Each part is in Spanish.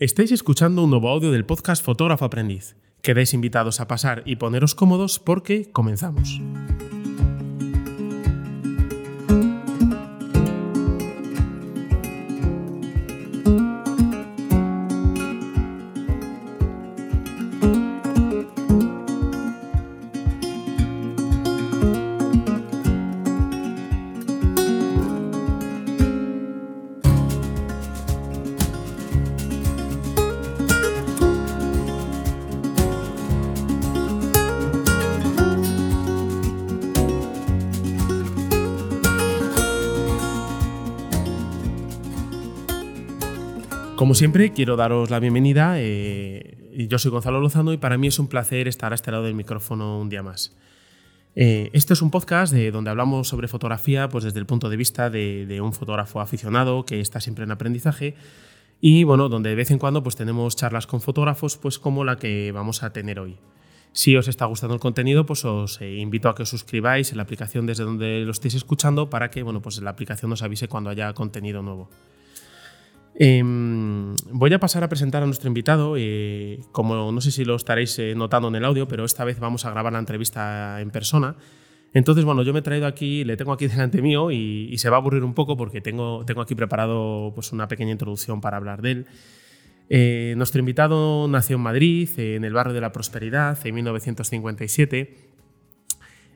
Estáis escuchando un nuevo audio del podcast Fotógrafo Aprendiz. Quedáis invitados a pasar y poneros cómodos porque comenzamos. Siempre, quiero daros la bienvenida. Eh, yo soy Gonzalo Lozano y para mí es un placer estar a este lado del micrófono un día más. Eh, este es un podcast de, donde hablamos sobre fotografía pues desde el punto de vista de, un fotógrafo aficionado que está siempre en aprendizaje y bueno, donde de vez en cuando pues tenemos charlas con fotógrafos pues como la que vamos a tener hoy. Si os está gustando el contenido, pues os eh, invito a que os suscribáis en la aplicación desde donde lo estéis escuchando para que bueno, pues la aplicación os avise cuando haya contenido nuevo. Em, voy a pasar a presentar a nuestro invitado. Eh, como no sé si lo estaréis eh, notando en el audio, pero esta vez vamos a grabar la entrevista en persona. Entonces, bueno, yo me he traído aquí, le tengo aquí delante mío y, se va a aburrir un poco porque tengo, tengo aquí preparado pues, una pequeña introducción para hablar de él. Eh, nuestro invitado nació en Madrid, en el barrio de la Prosperidad, en 1957.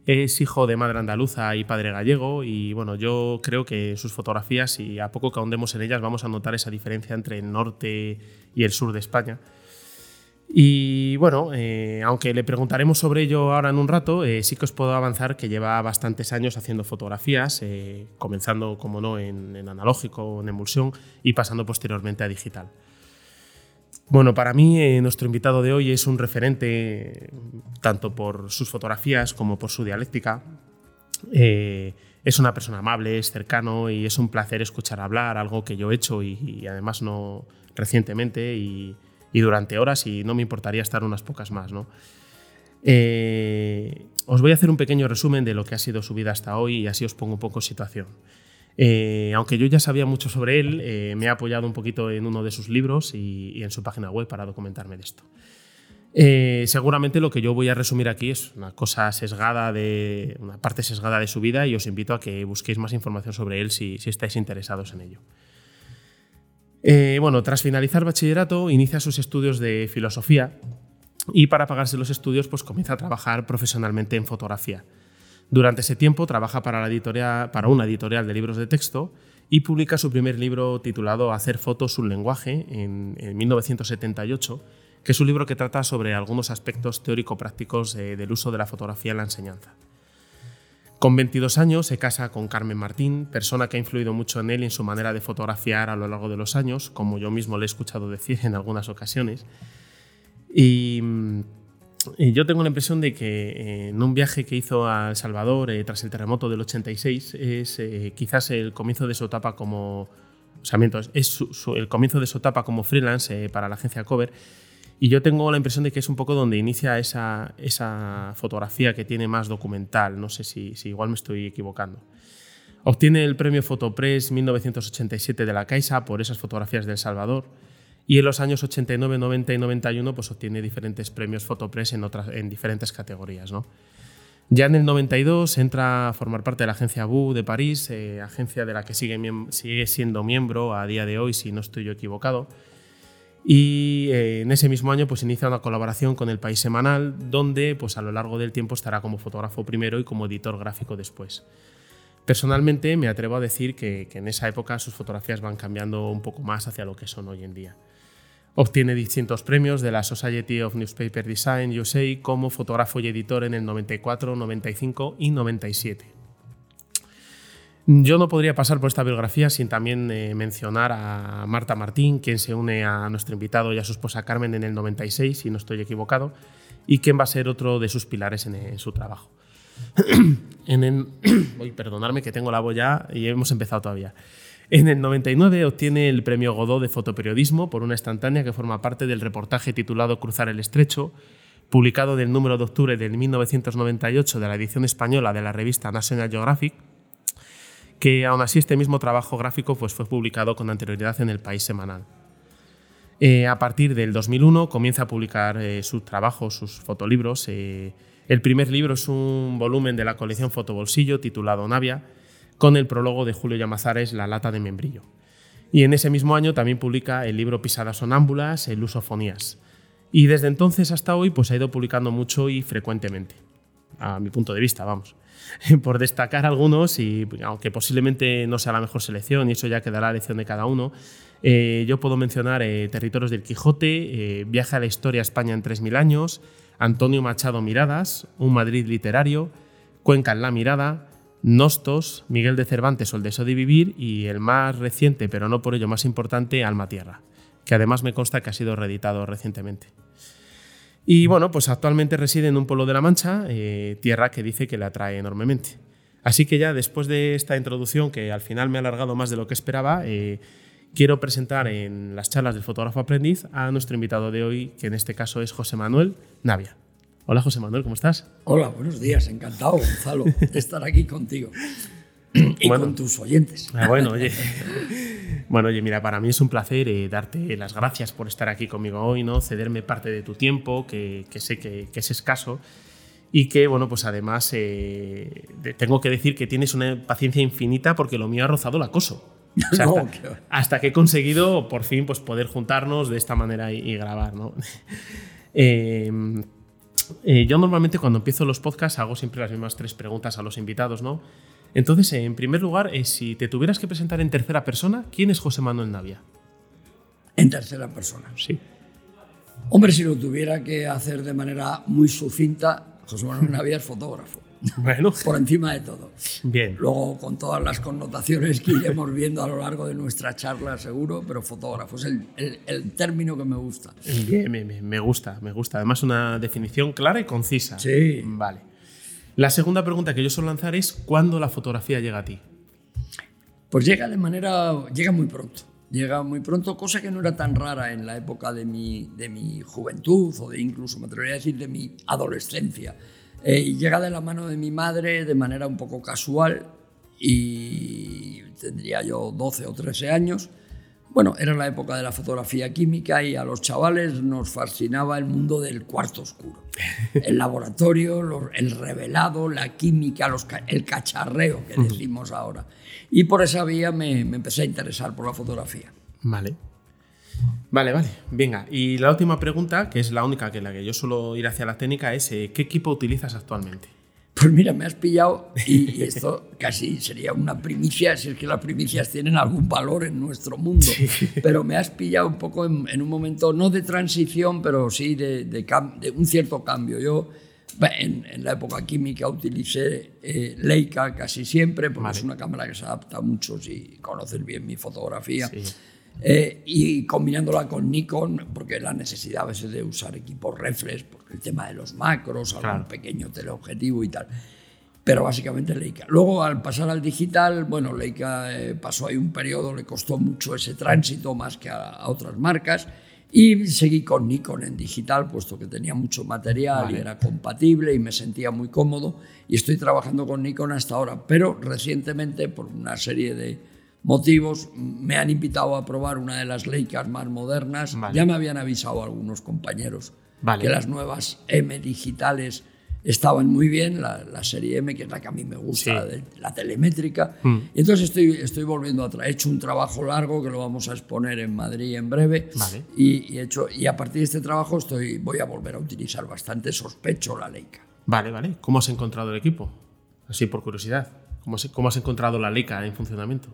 Es hijo de madre andaluza y padre gallego y bueno, yo creo que sus fotografías y a poco que ahondemos en ellas vamos a notar esa diferencia entre el norte y el sur de España. Y bueno, eh, aunque le preguntaremos sobre ello ahora en un rato, eh, sí que os puedo avanzar que lleva bastantes años haciendo fotografías, eh, comenzando, como no, en, en analógico, en emulsión y pasando posteriormente a digital. Bueno, para mí eh, nuestro invitado de hoy es un referente tanto por sus fotografías como por su dialéctica. Eh, es una persona amable, es cercano y es un placer escuchar hablar, algo que yo he hecho y, además no recientemente y, durante horas y no me importaría estar unas pocas más. ¿no? Eh, os voy a hacer un pequeño resumen de lo que ha sido su vida hasta hoy y así os pongo un poco en situación. Eh, aunque yo ya sabía mucho sobre él, eh, me he apoyado un poquito en uno de sus libros y, en su página web para documentarme de esto. Eh, seguramente lo que yo voy a resumir aquí es una cosa sesgada de una parte sesgada de su vida y os invito a que busquéis más información sobre él si, estáis interesados en ello. bueno, tras finalizar bachillerato, inicia sus estudios de filosofía y para pagarse los estudios, pues comienza a trabajar profesionalmente en fotografía. Durante ese tiempo trabaja para, una editorial de libros de texto y publica su primer libro titulado Hacer fotos, un lenguaje, en, 1978, que es un libro que trata sobre algunos aspectos teórico-prácticos del uso de la fotografía en la enseñanza. Con 22 años se casa con Carmen Martín, persona que ha influido mucho en él en su manera de fotografiar a lo largo de los años, como yo mismo le he escuchado decir en algunas ocasiones. Y yo tengo la impresión de que eh, en un viaje que hizo a El Salvador eh, tras el terremoto del 86 es eh, quizás el comienzo de su etapa como o sea, es el comienzo de su etapa como freelance para la agencia Cover. Y yo tengo la impresión de que es un poco donde inicia esa, esa fotografía que tiene más documental, no sé si, igual me estoy equivocando. Obtiene el premio Fotopress 1987 de la Caixa por esas fotografías de Salvador y en los años 89, 90 y 91 pues obtiene diferentes premios Fotopress en, otras, en diferentes categorías. ¿no? Ya en el 92 entra a formar parte de la agencia BU de París, eh, agencia de la que sigue, sigue, siendo miembro a día de hoy, si no estoy yo equivocado. Y eh, en ese mismo año pues inicia una colaboración con El País Semanal, donde pues a lo largo del tiempo estará como fotógrafo primero y como editor gráfico después. Personalmente me atrevo a decir que, que en esa época sus fotografías van cambiando un poco más hacia lo que son hoy en día. Obtiene distintos premios de la Society of Newspaper Design USA como fotógrafo y editor en el 94, 95 y 97. Yo no podría pasar por esta biografía sin también eh, mencionar a Marta Martín, quien se une a nuestro invitado y a su esposa Carmen en el 96, si no estoy equivocado, y quien va a ser otro de sus pilares en, su trabajo. en que tengo la voz ya y hemos empezado todavía. En el 99 obtiene el premio Godot de fotoperiodismo por una instantánea que forma parte del reportaje titulado Cruzar el Estrecho, publicado del número de octubre de 1998 de la edición española de la revista National Geographic, que aún así este mismo trabajo gráfico pues, fue publicado con anterioridad en el País Semanal. Eh, a partir del 2001 comienza a publicar eh, sus trabajos, sus fotolibros. Eh, el primer libro es un volumen de la colección Fotobolsillo titulado Navia, con el prólogo de Julio Llamazares La lata de membrillo. Y en ese mismo año también publica el libro Pisadas sonámbulas, el Lusofonías. Y desde entonces hasta hoy pues ha ido publicando mucho y frecuentemente, a mi punto de vista, vamos. Por destacar algunos, y aunque posiblemente no sea la mejor selección, y eso ya quedará a elección de cada uno, eh, yo puedo mencionar eh, Territorios del Quijote, eh, Viaje a la Historia España en 3.000 años, Antonio Machado Miradas, Un Madrid literario, Cuenca en la mirada, Nostos, Miguel de Cervantes o El deseo de vivir y el más reciente, pero no por ello más importante, Alma Tierra, que además me consta que ha sido reeditado recientemente. Y bueno, pues actualmente reside en un pueblo de La Mancha, tierra que dice que le atrae enormemente. Así que ya después de esta introducción, que al final me ha alargado más de lo que esperaba, quiero presentar en las charlas del fotógrafo aprendiz a nuestro invitado de hoy, que en este caso es José Manuel Navia. Hola José Manuel, ¿cómo estás? Hola, buenos días, encantado Gonzalo de estar aquí contigo y con tus oyentes. Ah, bueno, oye. Bueno, oye, mira, para mí es un placer eh, darte las gracias por estar aquí conmigo hoy, ¿no? Cederme parte de tu tiempo, que, sé que, es escaso. Y que, bueno, pues además eh, tengo que decir que tienes una paciencia infinita porque lo mío ha rozado el acoso. hasta, que he conseguido por fin pues, poder juntarnos de esta manera y, grabar. ¿no? Eh, eh, yo normalmente cuando empiezo los podcasts hago siempre las mismas tres preguntas a los invitados. ¿no? Entonces, en primer lugar, eh, si te tuvieras que presentar en tercera persona, ¿quién es José Manuel Navia? En tercera persona. Sí. Hombre, si lo tuviera que hacer de manera muy sucinta, José Manuel Navia es fotógrafo. Bueno. Por encima de todo. Bien. Luego, con todas las connotaciones que iremos viendo a lo largo de nuestra charla, seguro, pero fotógrafo es el, el, término que me gusta. Bien, me, me, gusta, me gusta. Además, una definición clara y concisa. Sí. Vale. La segunda pregunta que yo suelo lanzar es: ¿cuándo la fotografía llega a ti? Pues llega de manera. llega muy pronto. Llega muy pronto, cosa que no era tan rara en la época de mi, de mi juventud o de incluso, me atrevería a decir, de mi adolescencia eh, llega de la mano de mi madre de manera un poco casual y tendría yo 12 o 13 años. Bueno, era la época de la fotografía química y a los chavales nos fascinaba el mundo del cuarto oscuro. El laboratorio, el revelado, la química, el cacharreo que decimos ahora. Y por esa vía me, me empecé a interesar por la fotografía. Vale. Vale, vale. Venga, y la última pregunta, que es la única que la que yo suelo ir hacia la técnica, es eh, ¿qué equipo utilizas actualmente? Pues mira, me has pillado y, esto casi sería una primicia, si es que las primicias tienen algún valor en nuestro mundo, pero me has pillado un poco en, un momento, no de transición, pero sí de, de, un cierto cambio. Yo en, la época química utilicé eh, Leica casi siempre, porque es una cámara que se adapta a muchos y conoces bien mi fotografía. Sí. Eh, y combinándola con Nikon, porque la necesidad a veces de usar equipos reflex, porque el tema de los macros, algún pequeño teleobjetivo y tal. Pero básicamente Leica. Luego, al pasar al digital, bueno, Leica eh, pasó ahí un periodo, le costó mucho ese tránsito más que a, otras marcas. Y seguí con Nikon en digital, puesto que tenía mucho material y era compatible y me sentía muy cómodo. Y estoy trabajando con Nikon hasta ahora. Pero recientemente, por una serie de, motivos me han invitado a probar una de las Leicas más modernas. Ya me habían avisado algunos compañeros que las nuevas M digitales estaban muy bien, la, serie M, que es la que a mí me gusta, la telemétrica. Mm. entonces estoy, estoy volviendo a traer. He hecho un trabajo largo que lo vamos a exponer en Madrid en breve. Y, hecho, y a partir de este trabajo estoy, voy a volver a utilizar bastante, sospecho, la Leica. Vale, vale. ¿Cómo has encontrado el equipo? Así por curiosidad. ¿Cómo cómo has encontrado la Leica en funcionamiento?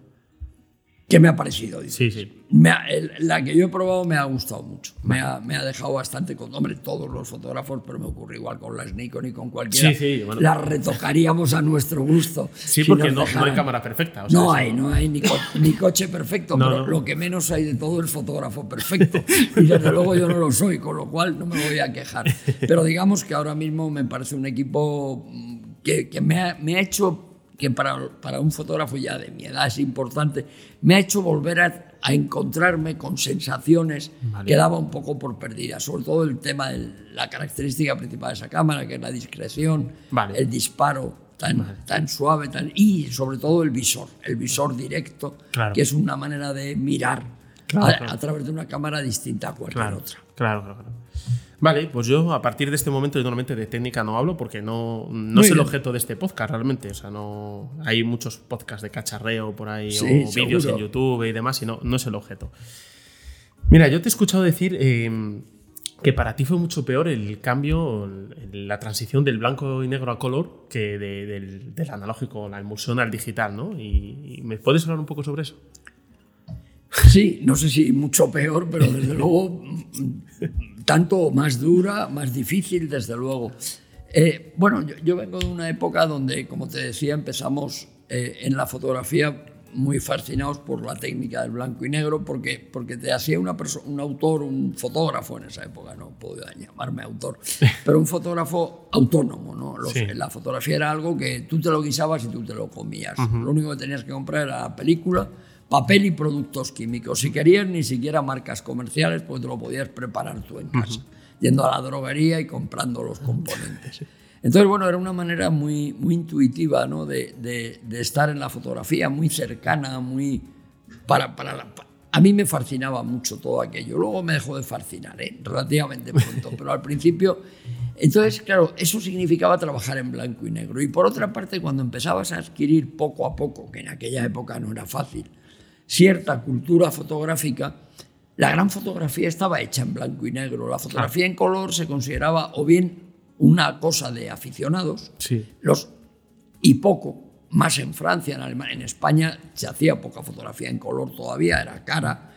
¿Qué me ha parecido? Sí, sí. la que yo he probado me ha gustado mucho. Me ha, me ha dejado bastante con, hombre, todos los fotógrafos, pero me ocurre igual con las Nikon y con cualquiera. Sí, sí, bueno. Las retocaríamos a nuestro gusto. Sí, porque no, hay cámara perfecta. no hay, no hay ni, ni coche perfecto, pero lo que menos hay de todo es fotógrafo perfecto. Y desde luego yo no lo soy, con lo cual no me voy a quejar. Pero digamos que ahora mismo me parece un equipo que, que me, ha, me ha hecho que para, para, un fotógrafo ya de mi edad es importante, me ha hecho volver a, encontrarme con sensaciones que daba un poco por perdidas, sobre todo el tema de la característica principal de esa cámara, que es la discreción, el disparo tan, tan suave tan, y sobre todo el visor, el visor directo, que es una manera de mirar a, a, través de una cámara distinta a cualquier claro, otra. Claro, claro, claro. Vale, pues yo a partir de este momento, normalmente de técnica no hablo porque no, no es el objeto de este podcast realmente. O sea, no hay muchos podcasts de cacharreo por ahí Sí, o vídeos en YouTube y demás, y no, no es el objeto. Mira, yo te he escuchado decir eh, que para ti fue mucho peor el cambio, la transición del blanco y negro a color que de- del, del analógico, la emulsión al digital, ¿no? Y, y ¿Me puedes hablar un poco sobre eso? Sí, no sé si mucho peor, pero desde luego tanto más dura, más difícil, desde luego. Eh, bueno, yo, yo vengo de una época donde, como te decía, empezamos eh, en la fotografía muy fascinados por la técnica del blanco y negro, porque, porque te hacía una un autor, un fotógrafo en esa época, no puedo llamarme autor, pero un fotógrafo autónomo. ¿no? Los- Sí. La fotografía era algo que tú te lo guisabas y tú te lo comías. Lo único que tenías que comprar era la película, papel y productos químicos. Si querías, ni siquiera marcas comerciales, pues te lo podías preparar tú en casa, yendo a la droguería y comprando los componentes. Entonces, bueno, era una manera muy, muy intuitiva ¿no? de, de- de estar en la fotografía, muy cercana, muy... Para, para la- pa- a mí me fascinaba mucho todo aquello. Luego me dejó de fascinar, ¿eh? relativamente pronto, pero al principio... Entonces, claro, eso significaba trabajar en blanco y negro. Y por otra parte, cuando empezabas a adquirir poco a poco, que en aquella época no era fácil, cierta cultura fotográfica, la gran fotografía estaba hecha en blanco y negro. La fotografía en color se consideraba o bien una cosa de aficionados, Sí. los, y poco, más en Francia, en Alemania, en España se hacía poca fotografía en color todavía, era cara,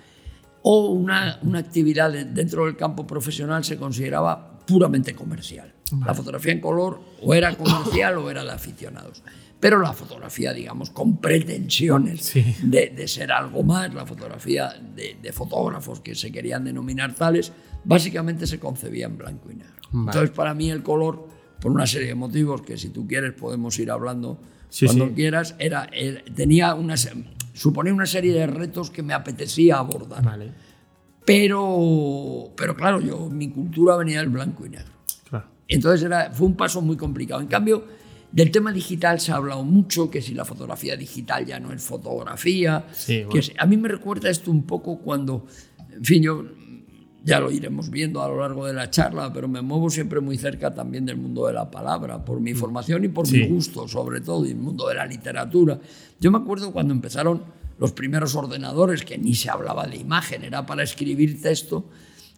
o una, una actividad de- dentro del campo profesional se consideraba puramente comercial. La fotografía en color o era comercial o era de aficionados. Pero la fotografía, digamos, con pretensiones Sí. de, de ser algo más, la fotografía de, de fotógrafos que se querían denominar tales, básicamente se concebía en blanco y negro. Vale. Entonces, para mí el color, por una serie de motivos que si tú quieres podemos ir hablando Sí, cuando sí. quieras, era, era- tenía una, suponía una serie de retos que me apetecía abordar. Vale. Pero, pero claro, yo, mi cultura venía del blanco y negro. Claro. Entonces era, fue un paso muy complicado. En cambio, del tema digital se ha hablado mucho, que si la fotografía digital ya no es fotografía. Sí, bueno. que a mí me recuerda esto un poco cuando, en fin, yo ya lo iremos viendo a lo largo de la charla, pero me muevo siempre muy cerca también del mundo de la palabra, por mi formación y por Mm. Sí. mi gusto, sobre todo, y el mundo de la literatura. Yo me acuerdo cuando empezaron los primeros ordenadores, que ni se hablaba de imagen, era para escribir texto,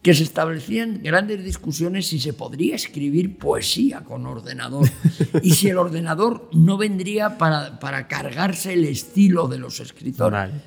que se establecían grandes discusiones si se podría escribir poesía con ordenador y si el ordenador no vendría para, para cargarse el estilo de los escritores Vale.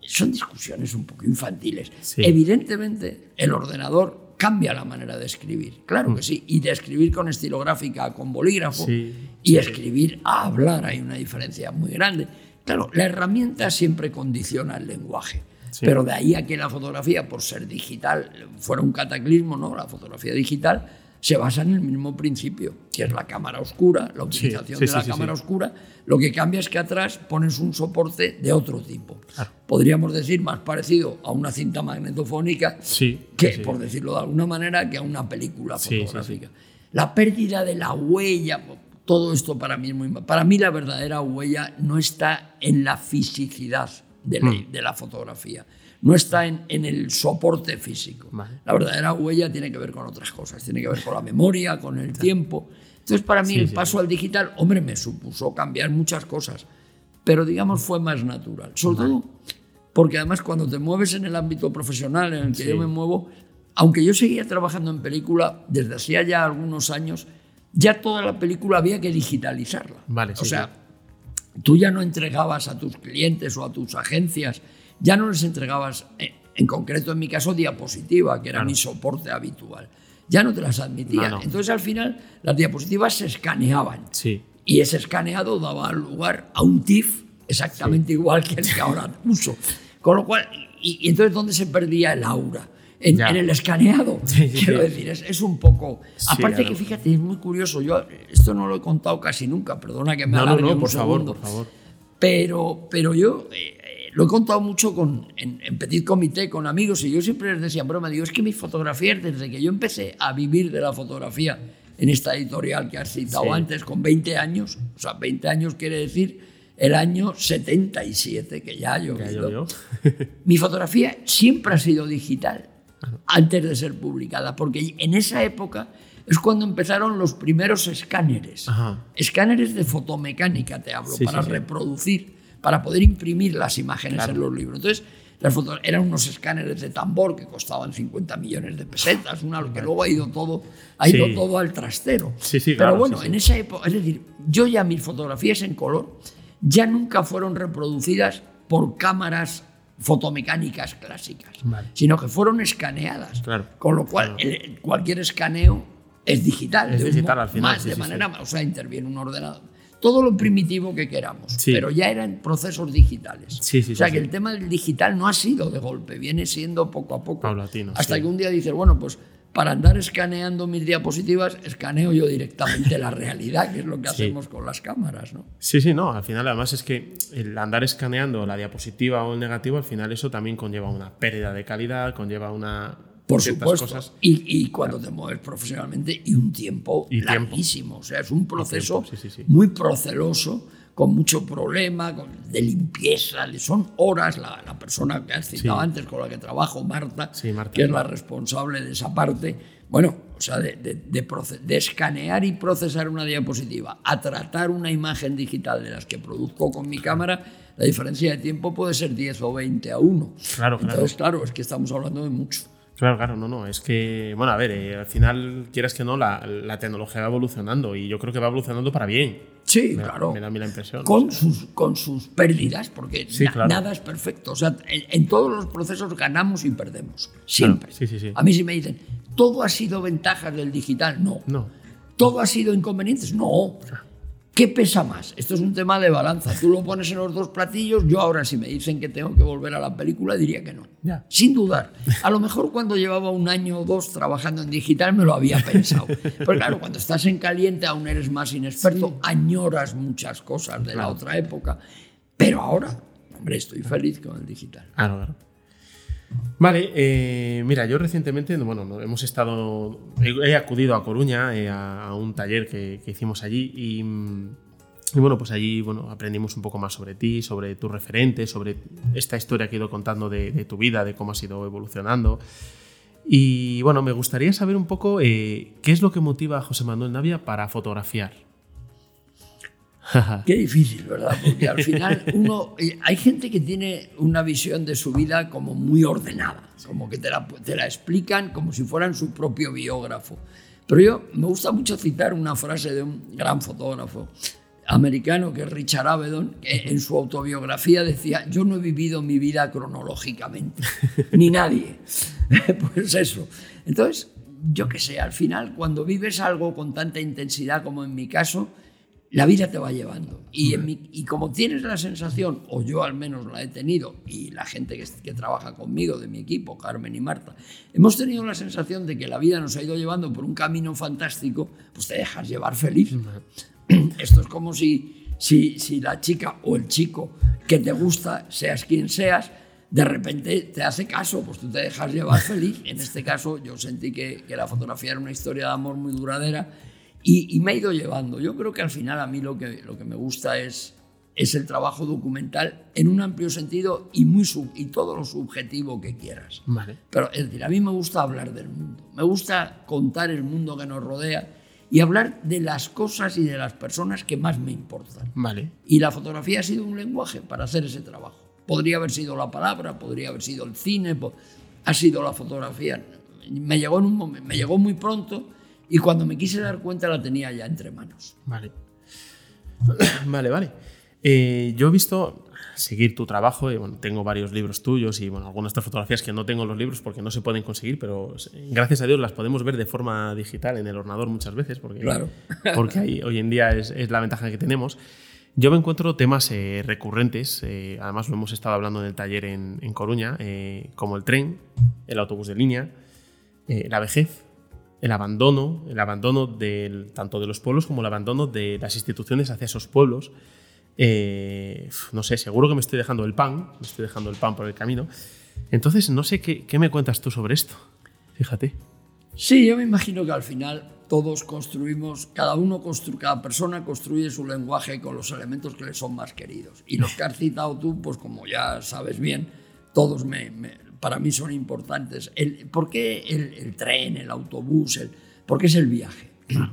son discusiones un poco infantiles. Sí. Evidentemente, el ordenador cambia la manera de escribir, claro que sí, y de escribir con estilográfica con bolígrafo Sí, y escribir a hablar hay una diferencia muy grande. Claro, la herramienta siempre condiciona el lenguaje. Sí. Pero de ahí a que la fotografía, por ser digital, fuera un cataclismo, ¿no? La fotografía digital se basa en el mismo principio, que es la cámara oscura, la utilización sí, de la cámara oscura. Lo que cambia es que atrás pones un soporte de otro tipo. Podríamos decir más parecido a una cinta magnetofónica Sí, que, por decirlo de alguna manera, que a una película fotográfica. La pérdida de la huella, todo esto para mí es muy... Para mí la verdadera huella no está en la fisicidad de la, Hmm. de la fotografía, no está en, en el soporte físico. Vale. La verdadera huella tiene que ver con otras cosas, tiene que ver con la memoria, con el tiempo. Entonces, para mí Sí, el sí, paso al digital, hombre, me supuso cambiar muchas cosas, pero digamos fue más natural. Sobre todo porque además cuando te mueves en el ámbito profesional en el que yo me muevo, aunque yo seguía trabajando en película desde hacía ya algunos años, ya toda la película había que digitalizarla. Vale, o sea, tú ya no entregabas a tus clientes o a tus agencias, ya no les entregabas, eh, en concreto en mi caso, diapositiva, que era Claro. mi soporte habitual. Ya no te las admitían. No, no. Entonces al final las diapositivas se escaneaban. Sí. Y ese escaneado daba lugar a un TIFF exactamente igual que el que ahora uso. Con lo cual, y, y entonces ¿dónde se perdía el aura? En, el escaneado. Sí, sí, Quiero decir, es, es un poco... Aparte claro. que fíjate, es muy curioso, yo esto no lo he contado casi nunca, perdona que me No, no, no, un por favor, por favor. Pero, pero yo eh, eh, lo he contado mucho con, en, en petit comité con amigos y yo siempre les decía, broma, digo, es que mis fotografías, desde que yo empecé a vivir de la fotografía en esta editorial que has citado Sí. antes, con 20 años, o sea, 20 años quiere decir el año 77, que ya llovido. Mi fotografía siempre ha sido digital antes de ser publicada, porque en esa época es cuando empezaron los primeros escáneres. Escáneres de fotomecánica, te hablo, para reproducir, para poder imprimir las imágenes en los libros. Entonces, las fotos eran unos escáneres de tambor que costaban 50 millones de pesetas, una, que luego ha ido todo, ha ido todo al trastero. Pero bueno, en esa época, es decir, yo ya mis fotografías en color ya nunca fueron reproducidas por cámaras fotomecánicas clásicas, sino que fueron escaneadas. con lo cual, cualquier escaneo es digital. Es digital al final. de manera, o sea, interviene un ordenador todo lo primitivo que queramos, pero ya eran procesos digitales. o sea que el tema del digital no ha sido de golpe, viene siendo poco a poco. Paulatino, hasta que un día dices, bueno, pues para andar escaneando mis diapositivas, escaneo yo directamente la realidad, que es lo que hacemos con las cámaras, ¿no? Sí, sí, no, al final además es que el andar escaneando la diapositiva o el negativo, al final eso también conlleva una pérdida de calidad, conlleva una por supuesto. Cosas. Y, cuando te mueves profesionalmente y un tiempo larguísimo. O sea, es un proceso muy proceloso, con mucho problema, de limpieza. Son horas. La, persona que has citado antes, con la que trabajo, Marta, que es la responsable de esa parte. Bueno, o sea, de, de, escanear y procesar una diapositiva a tratar una imagen digital de las que produzco con mi cámara, la diferencia de tiempo puede ser 10 o 20 a 1. Claro, Entonces, claro, es que estamos hablando de mucho. Claro, claro, no, no. Es que, bueno, a ver, eh, al final, quieras que no, la, la, tecnología va evolucionando y yo creo que va evolucionando para bien. Sí, claro. Me da a mí la impresión. Con, sus, con sus pérdidas, porque nada es perfecto. O sea, en, todos los procesos ganamos y perdemos. Siempre. Sí, sí, sí. A mí si me dicen, ¿todo ha sido ventajas del digital? No. No. ¿Todo ha sido inconvenientes? No. ¿Qué pesa más? Esto es un tema de balanza. Tú lo pones en los dos platillos. Yo ahora, si me dicen que tengo que volver a la película, diría que no. Sin dudar. A lo mejor cuando llevaba un año o dos trabajando en digital me lo había pensado. Pero claro, cuando estás en caliente aún eres más inexperto, añoras muchas cosas de la otra época. Pero ahora, hombre, estoy feliz con el digital. Claro, claro. Vale, eh, mira, yo recientemente, bueno, hemos estado, he, acudido a Coruña eh, a, un taller que, hicimos allí y, bueno, pues allí bueno, aprendimos un poco más sobre ti, sobre tus referentes, sobre esta historia que he ido contando de, tu vida, de cómo has ido evolucionando. Y bueno, me gustaría saber un poco eh, qué es lo que motiva a José Manuel Navia para fotografiar. Qué difícil, ¿verdad? Porque al final uno, eh, hay gente que tiene una visión de su vida como muy ordenada, como que te la, te la explican como si fueran su propio biógrafo. Pero yo me gusta mucho citar una frase de un gran fotógrafo americano que es Richard Avedon, que en su autobiografía decía, yo no he vivido mi vida cronológicamente, ni nadie. pues eso. Entonces, yo qué sé, al final, cuando vives algo con tanta intensidad como en mi caso, la vida te va llevando. Y, y, como tienes la sensación, o yo al menos la he tenido, y la gente que, que, trabaja conmigo, de mi equipo, Carmen y Marta, hemos tenido la sensación de que la vida nos ha ido llevando por un camino fantástico, pues te dejas llevar feliz. Esto es como si, si, si la chica o el chico que te gusta, seas quien seas, de repente te hace caso, pues tú te dejas llevar feliz. En este caso yo sentí que, que la fotografía era una historia de amor muy duradera y, me ha ido llevando. Yo creo que al final a mí lo que, lo que me gusta es, es el trabajo documental en un amplio sentido y, muy sub, y todo lo subjetivo que quieras. Vale. Pero es decir, a mí me gusta hablar del mundo, me gusta contar el mundo que nos rodea y hablar de las cosas y de las personas que más me importan. Vale. Y la fotografía ha sido un lenguaje para hacer ese trabajo. Podría haber sido la palabra, podría haber sido el cine, ha sido la fotografía. Me llegó, en un momento, me llegó muy pronto y cuando me quise dar cuenta la tenía ya entre manos. Vale. vale, vale. Eh, yo he visto seguir tu trabajo y bueno, tengo varios libros tuyos y bueno, algunas de estas fotografías que no tengo los libros porque no se pueden conseguir, pero gracias a Dios las podemos ver de forma digital en el ordenador muchas veces porque, claro. porque hoy en día es, es, la ventaja que tenemos. Yo me encuentro temas eh, recurrentes, eh, además lo hemos estado hablando en el taller en, en Coruña, como el tren, el autobús de línea, la vejez, el abandono, el abandono del, tanto de los pueblos como el abandono de las instituciones hacia esos pueblos. Eh, no sé, seguro que me estoy dejando el pan, me estoy dejando el pan por el camino. Entonces, no sé qué, qué me cuentas tú sobre esto. Fíjate. Sí, yo me imagino que al final todos construimos, cada uno construye, cada persona construye su lenguaje con los elementos que le son más queridos. Y los que has citado tú, pues como ya sabes bien, todos me, para mí son importantes. El, ¿Por qué el, tren, el autobús? El, ¿Por qué es el viaje?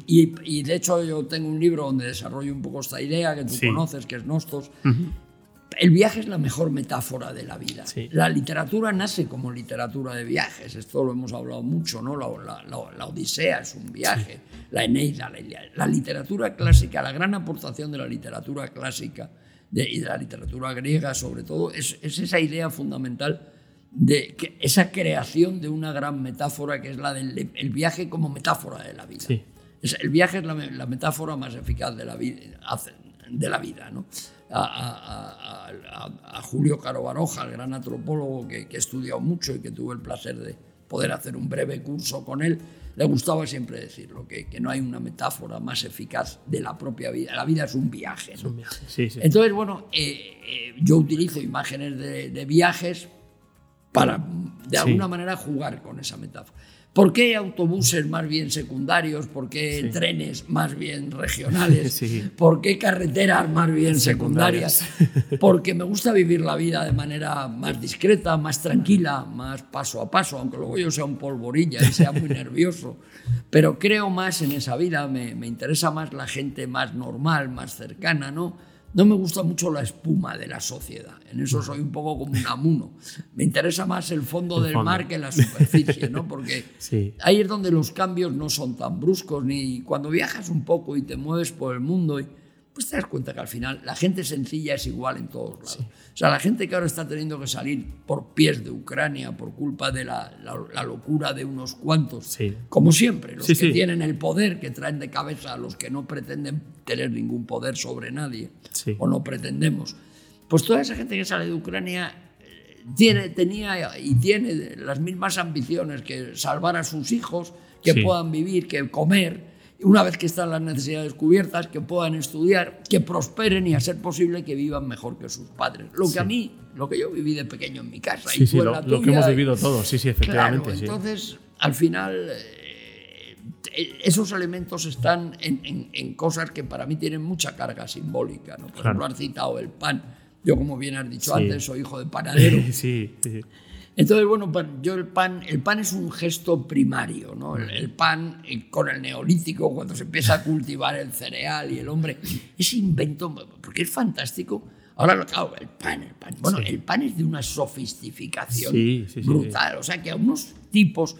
Y, y, de hecho yo tengo un libro donde desarrollo un poco esta idea que tú conoces, que es Nostos, el viaje es la mejor metáfora de la vida. La literatura nace como literatura de viajes, esto lo hemos hablado mucho, ¿no? La, Odisea es un viaje, la Eneida, la, literatura clásica, la gran aportación de la literatura clásica y de la literatura griega sobre todo, es, esa idea fundamental de esa creación de una gran metáfora que es la del viaje como metáfora de la vida. el viaje es la, metáfora más eficaz de la vida, de la vida ¿no? a, Julio Caro Baroja, el gran antropólogo que, que he estudiado mucho y que tuve el placer de poder hacer un breve curso con él, le gustaba siempre decirlo, que, que no hay una metáfora más eficaz de la propia vida. La vida es un viaje. Entonces, bueno, eh, eh, yo utilizo imágenes de, de viajes para, de alguna manera, jugar con esa metáfora. ¿Por qué autobuses más bien secundarios? ¿Por qué trenes más bien regionales? ¿Por qué carreteras más bien secundarias? Porque me gusta vivir la vida de manera más discreta, más tranquila, más paso a paso, aunque luego yo sea un polvorilla y sea muy nervioso. Pero creo más en esa vida, me, me interesa más la gente más normal, más cercana, ¿no? No me gusta mucho la espuma de la sociedad. En eso soy un poco como un amuno. Me interesa más el fondo del mar que la superficie, ¿no? Porque ahí es donde los cambios no son tan bruscos, ni cuando viajas un poco y te mueves por el mundo. Y, pues te das cuenta que al final la gente sencilla es igual en todos lados. O sea, la gente que ahora está teniendo que salir por pies de Ucrania por culpa de la, locura de unos cuantos, como siempre, los que tienen el poder, que traen de cabeza a los que no pretenden tener ningún poder sobre nadie, o no pretendemos. Pues toda esa gente que sale de Ucrania eh, tiene, tenía y tiene las mismas ambiciones que salvar a sus hijos, que puedan vivir, que comer una vez que están las necesidades cubiertas, que puedan estudiar, que prosperen y a ser posible que vivan mejor que sus padres. Lo que a mí, lo que yo viví de pequeño en mi casa. Sí, y sí, lo, lo, que hemos vivido todos, sí, sí, efectivamente. entonces, al final, eh, esos elementos están en, cosas que para mí tienen mucha carga simbólica. ¿no? Por ejemplo, han citado el pan. Yo, como bien has dicho antes, soy hijo de panadero. sí, sí. Entonces, bueno, yo el pan, el pan es un gesto primario, ¿no? El, pan eh, con el neolítico, cuando se empieza a cultivar el cereal y el hombre, ese invento, porque es fantástico. Ahora, claro, el pan, el pan. Bueno, el pan es de una sofisticación brutal. O sea, que a unos tipos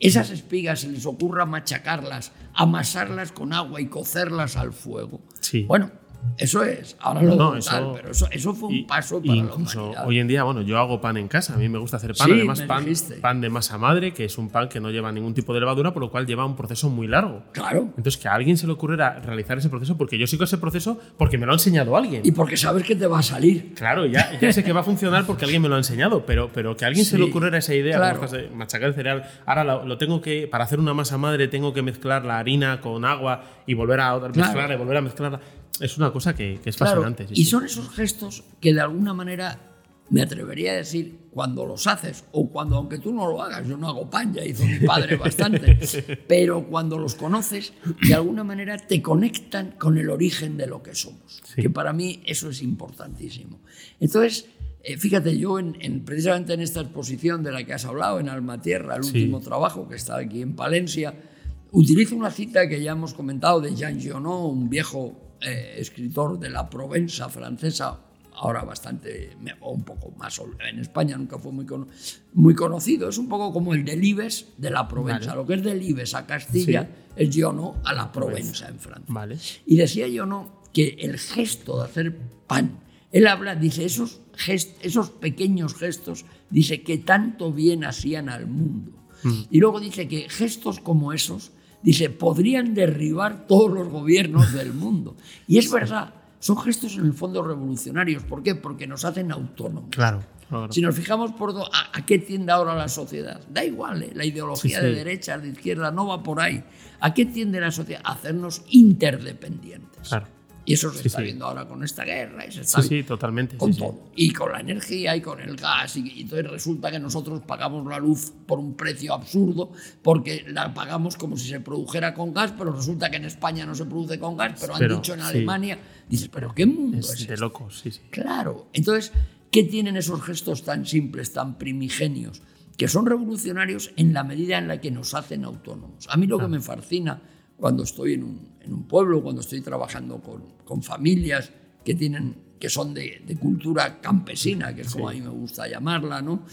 esas espigas se les ocurra machacarlas, amasarlas con agua y cocerlas al fuego. Bueno, eso es, ahora lo no, pero eso, fue un paso para la humanidad. Hoy en día, bueno, yo hago pan en casa, a mí me gusta hacer pan, además pan, pan, de masa madre, que es un pan que no lleva ningún tipo de levadura, por lo cual lleva un proceso muy largo. Claro. Entonces, que a alguien se le ocurriera realizar ese proceso, porque yo sigo ese proceso porque me lo ha enseñado alguien. Y porque sabes que te va a salir. Claro, ya, ya sé que va a funcionar porque alguien me lo ha enseñado, pero, pero que a alguien se le ocurriera esa idea de machacar el cereal, ahora lo, tengo que, para hacer una masa madre, tengo que mezclar la harina con agua y volver a mezclarla y volver a mezclarla es una cosa que, es fascinante. y son esos gestos que de alguna manera me atrevería a decir cuando los haces o cuando aunque tú no lo hagas, yo no hago pan, ya hizo mi padre bastante, pero cuando los conoces, de alguna manera te conectan con el origen de lo que somos, que para mí eso es importantísimo. Entonces, eh, fíjate, yo en, precisamente en esta exposición de la que has hablado, en Alma Tierra, el último trabajo que está aquí en Palencia, utilizo una cita que ya hemos comentado de Jean Giono, un viejo eh, escritor de la Provenza francesa, ahora bastante, un poco más, en España nunca fue muy, muy conocido, es un poco como el Delibes de la Provenza. Lo que es Delibes a Castilla es Giono a la Provenza en Francia. Y decía Giono que el gesto de hacer pan, él habla, dice, esos, esos pequeños gestos, dice que tanto bien hacían al mundo. Mm. Y luego dice que gestos como esos dice, podrían derribar todos los gobiernos del mundo. Y es verdad, son gestos en el fondo revolucionarios. ¿Por qué? Porque nos hacen autónomos. Claro. Si nos fijamos por a, qué tiende ahora la sociedad, da igual, ¿eh? la ideología de derecha, de izquierda, no va por ahí. ¿A qué tiende la sociedad? A hacernos interdependientes. Y eso se Sí, está sí. viendo ahora con esta guerra. Y se está Sí, sí, totalmente. con todo. Y con la energía y con el gas. Y, y entonces resulta que nosotros pagamos la luz por un precio absurdo porque la pagamos como si se produjera con gas, pero resulta que en España no se produce con gas, pero han dicho en. Alemania. Dices, ¿pero qué mundo es, Es de este? locos, sí, sí. Claro. Entonces, ¿qué tienen esos gestos tan simples, tan primigenios? Que son revolucionarios en la medida en la que nos hacen autónomos. A mí lo que me fascina cuando estoy en un, en un pueblo, cuando estoy trabajando con, con familias que, tienen, que son de, de cultura campesina, que es como a mí me gusta llamarla, ¿no?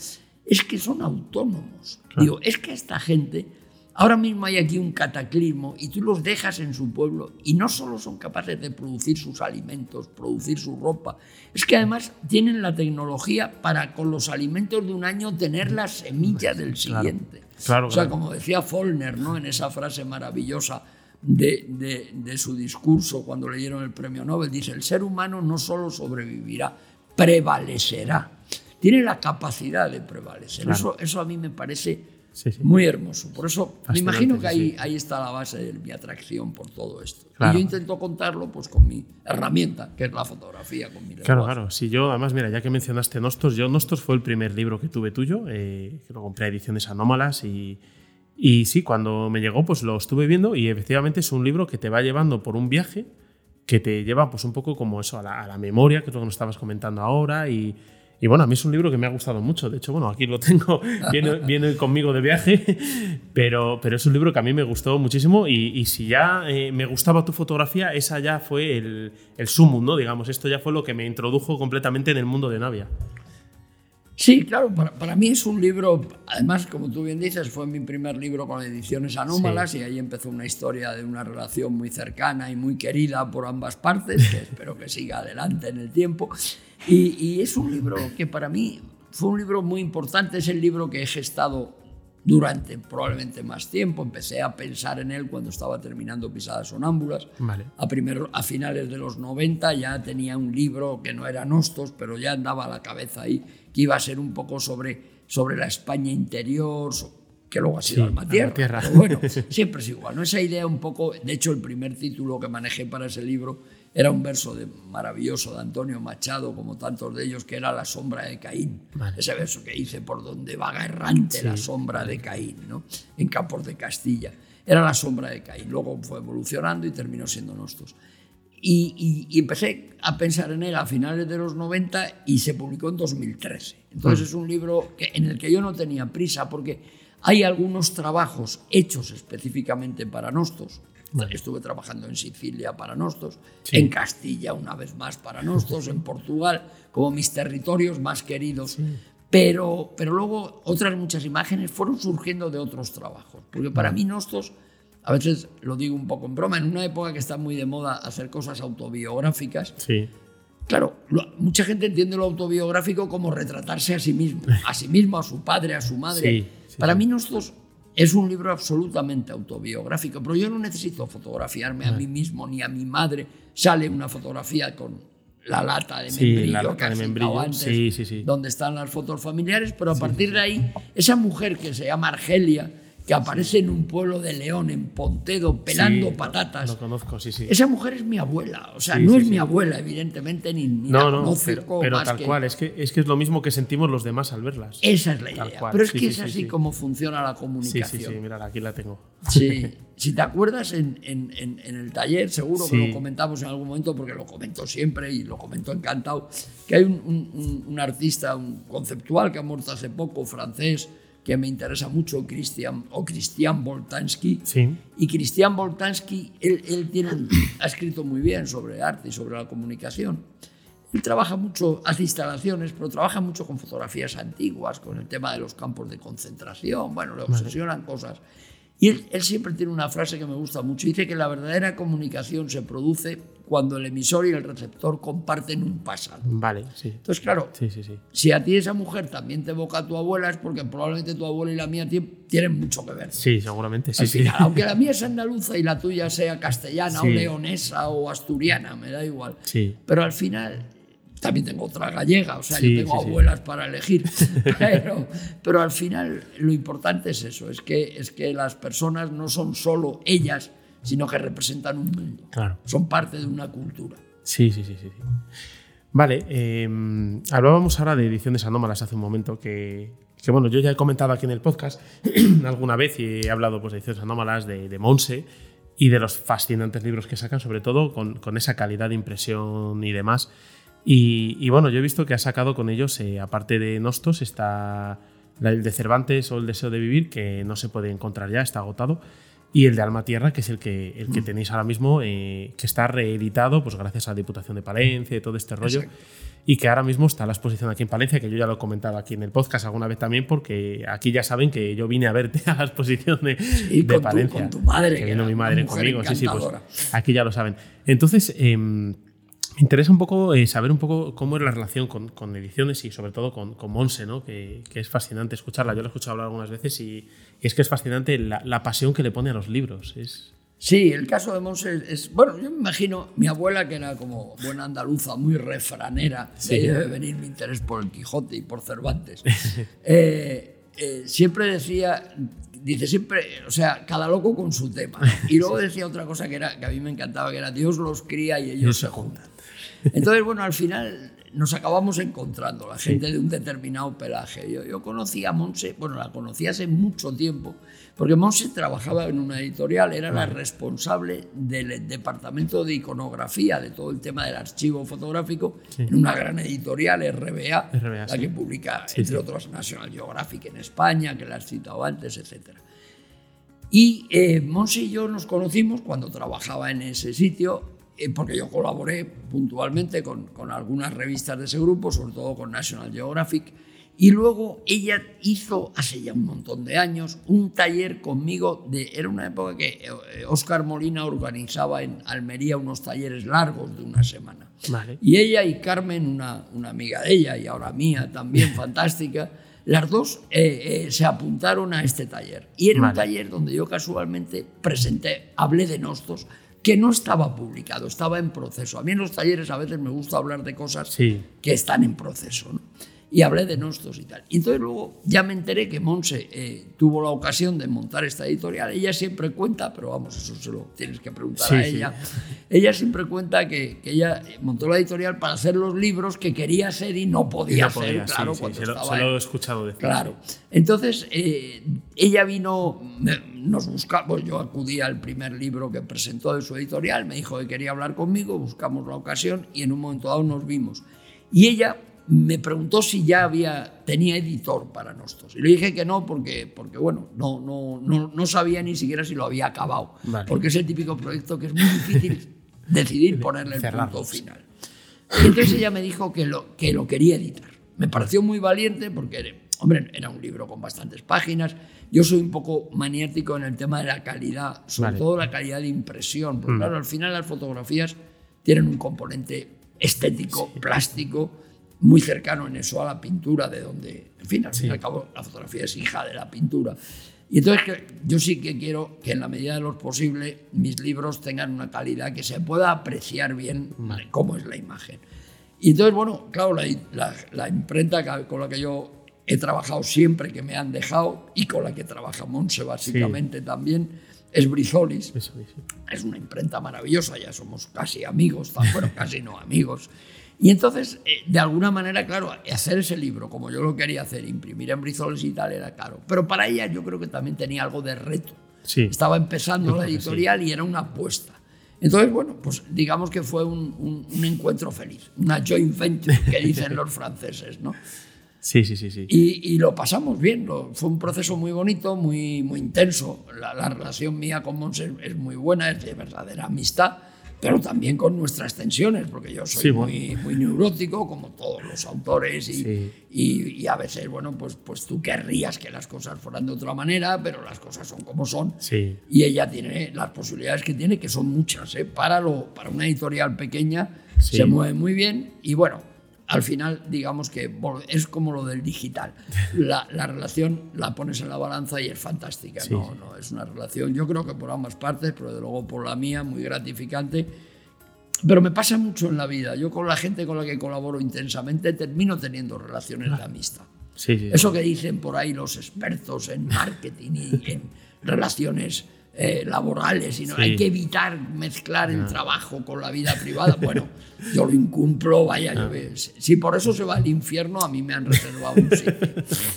es que son autónomos. Digo, es que esta gente, ahora mismo hay aquí un cataclismo y tú los dejas en su pueblo y no solo son capaces de producir sus alimentos, producir su ropa, es que además tienen la tecnología para con los alimentos de un año tener la semilla del siguiente. Claro, o sea, claro. como decía Follner ¿no? en esa frase maravillosa de, de- de su discurso cuando le dieron el premio Nobel, dice, el ser humano no solo sobrevivirá, prevalecerá. Tiene la capacidad de prevalecer. Claro. Eso, eso a mí me parece Sí, sí. muy hermoso. Por eso me imagino que ahí, sí. ahí está la base de mi atracción por todo esto. Claro. Y yo intento contarlo pues, con mi herramienta, que es la fotografía, con mi Claro, claro. Si yo, además, mira, ya que mencionaste Nostos, yo Nostos fue el primer libro que tuve tuyo, eh, que lo compré a ediciones anómalas y, y sí, cuando me llegó, pues lo estuve viendo y efectivamente es un libro que te va llevando por un viaje que te lleva pues un poco como eso a la, memoria, que es lo que nos estabas comentando ahora y, y bueno, a mí es un libro que me ha gustado mucho. De hecho, bueno, aquí lo tengo, viene, viene conmigo de viaje, pero, pero es un libro que a mí me gustó muchísimo y, y si ya eh, me gustaba tu fotografía, esa ya fue el, el sumum, ¿no? Digamos, esto ya fue lo que me introdujo completamente en el mundo de Navia. Sí, claro, para, para mí es un libro, además, como tú bien dices, fue mi primer libro con ediciones anómalas y ahí empezó una historia de una relación muy cercana y muy querida por ambas partes, que espero que siga adelante en el tiempo. Y, y es un libro que para mí fue un libro muy importante, es el libro que he gestado durante probablemente más tiempo. Empecé a pensar en él cuando estaba terminando Pisadas Sonámbulas. Vale. A, primero- a finales de los 90 ya tenía un libro que no era Nostos, pero ya andaba a la cabeza ahí, que iba a ser un poco sobre, sobre la España interior, que luego ha sido Sí, Alma Tierra. Tierra. Pero bueno, siempre es igual. ¿no? Esa idea un poco, de hecho el primer título que manejé para ese libro era un verso de, maravilloso de Antonio Machado, como tantos de ellos, que era La sombra de Caín. Vale. Ese verso que dice, por donde vaga errante la sombra de Caín, ¿no? en Campos de Castilla. Era la sombra de Caín. Luego fue evolucionando y terminó siendo Nostos. Y, y- y empecé a pensar en él a finales de los 90 y se publicó en 2013. Entonces es un libro que, en el que yo no tenía prisa porque hay algunos trabajos hechos específicamente para Nostos. Estuve trabajando en Sicilia para Nostos, Sí. en Castilla una vez más para Nostos, en Portugal, como mis territorios más queridos. Pero, pero luego otras muchas imágenes fueron surgiendo de otros trabajos. Porque para mí Nostos, a veces lo digo un poco en broma, en una época que está muy de moda hacer cosas autobiográficas, Sí. Claro, mucha gente entiende lo autobiográfico como retratarse a sí mismo, a sí mismo, a su padre, a su madre. Sí, sí, Para sí. mí Nostos es un libro absolutamente autobiográfico, pero yo no necesito fotografiarme a mí mismo ni a mi madre. Sale una fotografía con la lata de Sí, membrillo la lata que has de citado membrillo. antes, Sí, sí, sí. donde están las fotos familiares, pero a partir de ahí, esa mujer que se llama Argelia, que aparece en un pueblo de León, en Pontedo, pelando Sí, lo- patatas. Lo conozco, sí, sí. Esa mujer es mi abuela, o sea, Sí, no sí, es sí. mi abuela, evidentemente, ni, ni la No, no, conozco pero, pero más tal que- cual, es que, es que es lo mismo que sentimos los demás al verlas. Esa es la Tal idea. cual, Pero es sí, que sí, es sí, así sí. como funciona la Sí, comunicación. sí, sí, mira, aquí la tengo. Sí. Si te acuerdas, en, en- en- en el taller, seguro que Sí. lo comentamos en algún momento, porque lo comento siempre y lo comento encantado, que hay un, un- un- un artista un conceptual que ha muerto hace poco, francés, que me interesa mucho, Christian, o Christian Boltanski. Sí. Y Christian Boltanski, él, él tiene ha escrito muy bien sobre arte y sobre la comunicación. Él trabaja mucho, hace instalaciones, pero trabaja mucho con fotografías antiguas, con el tema de los campos de concentración. Bueno, le obsesionan cosas. Y él, él siempre tiene una frase que me gusta mucho. Dice que la verdadera comunicación se produce cuando el emisor y el receptor comparten un pasado. Vale, sí. Entonces, claro, Sí, sí, sí. si a ti esa mujer también te evoca a tu abuela, es porque probablemente tu abuela y la mía tien- tienen mucho que ver. Sí, seguramente, sí, Al sí. final, aunque la mía es andaluza y la tuya sea castellana o leonesa o asturiana, me da igual. Sí. Pero al final también tengo otra gallega, o sea, Sí, yo tengo sí, sí. abuelas para elegir. Pero, pero al final lo importante es eso, es que, es que las personas no son solo ellas, sino que representan un mundo. Claro. Son parte de una cultura. Sí, sí, sí, sí. sí. Vale, eh, hablábamos ahora de ediciones anómalas hace un momento que, que, bueno, yo ya he comentado aquí en el podcast alguna vez y he hablado pues, de ediciones anómalas de, de Monse y de los fascinantes libros que sacan, sobre todo con, con esa calidad de impresión y demás. Y, y, bueno, yo he visto que ha sacado con ellos, eh, aparte de Nostos, está el de Cervantes o el Deseo de Vivir, que no se puede encontrar ya, está agotado. Y el de Alma Tierra, que es el que, el que tenéis ahora mismo, eh, que está reeditado pues gracias a la Diputación de Palencia y todo este rollo. Exacto. Y que ahora mismo está la exposición aquí en Palencia, que yo ya lo he comentado aquí en el podcast alguna vez también, porque aquí ya saben que yo vine a verte a la exposición de, Sí, de con tu- Palencia. con tu madre, Que vino mi madre conmigo, sí, sí, pues aquí ya lo saben. Entonces, em, me interesa un poco eh, saber un poco cómo es la relación con, con ediciones y sobre todo con, con Monse, ¿no? que, que es fascinante escucharla. Yo la he escuchado hablar algunas veces y, y es que es fascinante la, la pasión que le pone a los libros. Es, Sí, el caso de Monse es, es- bueno, yo me imagino, mi abuela que era como buena andaluza, muy refranera, de ahí debe venir mi interés por el Quijote y por Cervantes. Eh, eh, siempre decía, dice siempre, o sea, cada loco con su tema. Y luego decía otra cosa que, era, que a mí me encantaba, que era Dios los cría y ellos se juntan. Entonces, bueno, al final nos acabamos encontrando, la gente de un determinado pelaje. Yo, yo conocí a Monse, bueno, la conocí hace mucho tiempo, porque Monse trabajaba en una editorial, era la responsable del departamento de iconografía, de todo el tema del archivo fotográfico, en una gran editorial, RBA, RBA, la sí. que publica, Sí, entre sí. otros, National Geographic en España, que la has citado antes, etcétera. Y eh, Monse y yo nos conocimos cuando trabajaba en ese sitio, porque yo colaboré puntualmente con, con algunas revistas de ese grupo, sobre todo con National Geographic. Y luego ella hizo, hace ya un montón de años, un taller conmigo. De, era una época que eh, Oscar Molina organizaba en Almería unos talleres largos de una semana. Vale. Y ella y Carmen, una, una amiga de ella y ahora mía también, fantástica, las dos eh, eh, se apuntaron a este taller. Y era un Vale. taller donde yo casualmente presenté, hablé de Nostos, que no estaba publicado, estaba en proceso. A mí en los talleres a veces me gusta hablar de cosas Sí. que están en proceso. ¿no? Y hablé de Nostos y tal. Y entonces luego ya me enteré que Monse eh, tuvo la ocasión de montar esta editorial. Ella siempre cuenta, pero vamos, eso se lo tienes que preguntar Sí, a sí. ella. Ella siempre cuenta que, que ella montó la editorial para hacer los libros que quería hacer y no podía no podía, hacer, claro, sí, cuando se, lo, estaba se en- lo he escuchado decir. Claro. Entonces, eh, ella vino, nos buscamos, yo acudí al primer libro que presentó de su editorial, me dijo que quería hablar conmigo, buscamos la ocasión y en un momento dado nos vimos. Y ella me preguntó si ya había, tenía editor para Nostos. Y le dije que no, porque, porque bueno, no, no, no, no sabía ni siquiera si lo había acabado. Vale. Porque es el típico proyecto que es muy difícil decidir ponerle el Cerrarlo, punto sí. final. Y entonces ella me dijo que lo, que lo quería editar. Me pareció muy valiente porque, hombre, era un libro con bastantes páginas. Yo soy un poco maniático en el tema de la calidad, sobre Vale. todo la calidad de impresión. Mm. Porque, claro, al final las fotografías tienen un componente estético, plástico, muy cercano en eso a la pintura, de donde, en fin, al fin y al cabo, la fotografía es hija de la pintura. Y entonces yo sí que quiero que en la medida de lo posible mis libros tengan una calidad que se pueda apreciar bien cómo es la imagen. Y entonces, bueno, claro, la, la- la imprenta con la que yo he trabajado siempre, que me han dejado, y con la que trabaja Monse básicamente también, es Brizolis. Sí. Es una imprenta maravillosa, ya somos casi amigos, bueno, casi no amigos. Y entonces, eh, de alguna manera, claro, hacer ese libro como yo lo quería hacer, imprimir en Brizolis y tal, era caro. Pero para ella yo creo que también tenía algo de reto. Sí. Estaba empezando la que sí. editorial y era una apuesta. Entonces, bueno, pues digamos que fue un, un- un encuentro feliz, una joint venture que dicen los franceses, ¿no? Sí, sí, sí, sí. Y, y lo pasamos bien, lo- fue un proceso muy bonito, muy, muy intenso. La, la relación mía con Monse es muy buena, es de verdadera amistad, pero también con nuestras tensiones, porque yo soy Sí, bueno. muy, muy neurótico, como todos los autores, y, Sí. y- y a veces, bueno, pues, pues tú querrías que las cosas fueran de otra manera, pero las cosas son como son. Sí. Y ella tiene las posibilidades que tiene, que son muchas. ¿eh? Para, lo, para una editorial pequeña se mueve muy bien y bueno, al final digamos que es como lo del digital. La, la relación la pones en la balanza y es fantástica. Sí, no, no, es una relación, yo creo que por ambas partes, pero de luego por la mía, muy gratificante. Pero me pasa mucho en la vida. Yo con la gente con la que colaboro intensamente termino teniendo relaciones de amistad. Sí, sí. Eso que dicen por ahí los expertos en marketing y en relaciones eh, laborales, sino hay que evitar mezclar el trabajo con la vida privada. Bueno, yo lo incumplo, vaya, yo, si por eso se va al infierno, a mí me han reservado un sitio.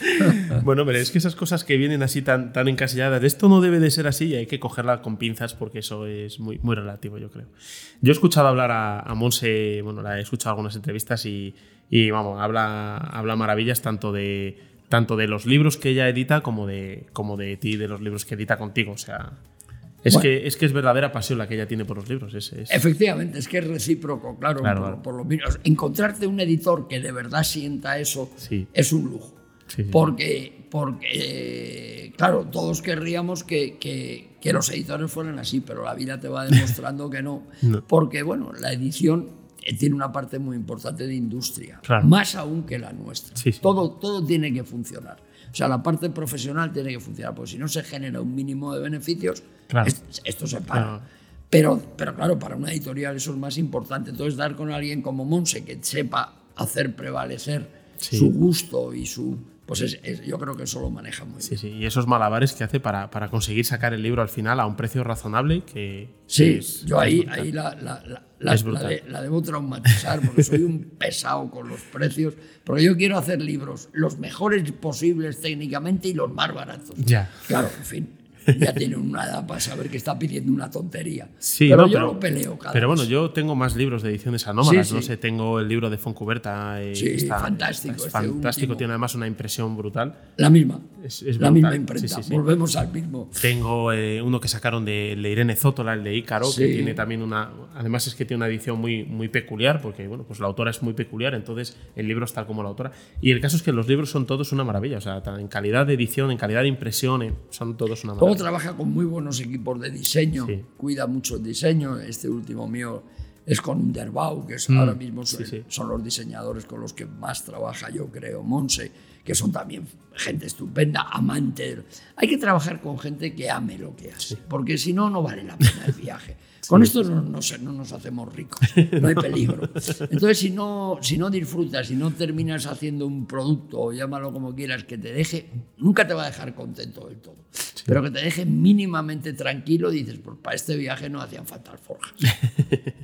bueno, pero es que esas cosas que vienen así tan, tan encasilladas, esto no debe de ser así y hay que cogerla con pinzas porque eso es muy, muy relativo, yo creo. Yo he escuchado hablar a, a Monse, bueno, la he escuchado algunas entrevistas y, y vamos, habla, habla maravillas tanto de tanto de los libros que ella edita como de, como de ti, de los libros que edita contigo. O sea, es, que, es que es verdadera pasión la que ella tiene por los libros. Es, Efectivamente, es que es recíproco, claro, por, lo menos. Encontrarte un editor que de verdad sienta eso es un lujo. porque, porque, claro, todos querríamos que, que, los editores fueran así, pero la vida te va demostrando que no. Porque, bueno, la edición tiene una parte muy importante de industria, más aún que la nuestra. Todo, todo tiene que funcionar. O sea, la parte profesional tiene que funcionar, porque si no se genera un mínimo de beneficios, esto, se para. Pero, pero claro, para una editorial eso es más importante. Entonces, dar con alguien como Monse que sepa hacer prevalecer su gusto y su, pues es, yo creo que eso lo maneja muy bien. Sí, sí, y esos malabares que hace para, para, conseguir sacar el libro al final a un precio razonable que... Sí, yo ahí, ahí la, la, la, la, debo traumatizar porque soy un pesado con los precios, porque yo quiero hacer libros los mejores posibles técnicamente y los más baratos. Ya. Claro, en fin. Ya tiene una edad para saber que está pidiendo una tontería. Sí, pero yo lo peleo cada Pero bueno, yo tengo más libros de ediciones anómalas. No sé, tengo el libro de Foncuberta. Sí, está, fantástico. Es este fantástico, tiene además una impresión brutal. La misma. Es, la misma imprenta. Volvemos al mismo. Tengo eh, uno que sacaron de, Irene Zótola, el de Ícaro, que tiene también una. Además, es que tiene una edición muy, muy peculiar, porque bueno, pues la autora es muy peculiar, entonces el libro está como la autora. Y el caso es que los libros son todos una maravilla. O sea, en calidad de edición, en calidad de impresión, son todos una maravilla trabaja con muy buenos equipos de diseño, cuida mucho el diseño. Este último mío es con Underbau, que es, mm, ahora mismo son, los diseñadores con los que más trabaja, yo creo, Monse, que son también gente estupenda, amante. Hay que trabajar con gente que ame lo que hace, porque si no, no vale la pena el viaje. Con esto no, no, no, nos hacemos ricos, no hay peligro. Entonces, si no, si no disfrutas, si no terminas haciendo un producto, o llámalo como quieras, que te deje, nunca te va a dejar contento del todo, pero que te deje mínimamente tranquilo, dices, pues para este viaje no hacían falta alforjas.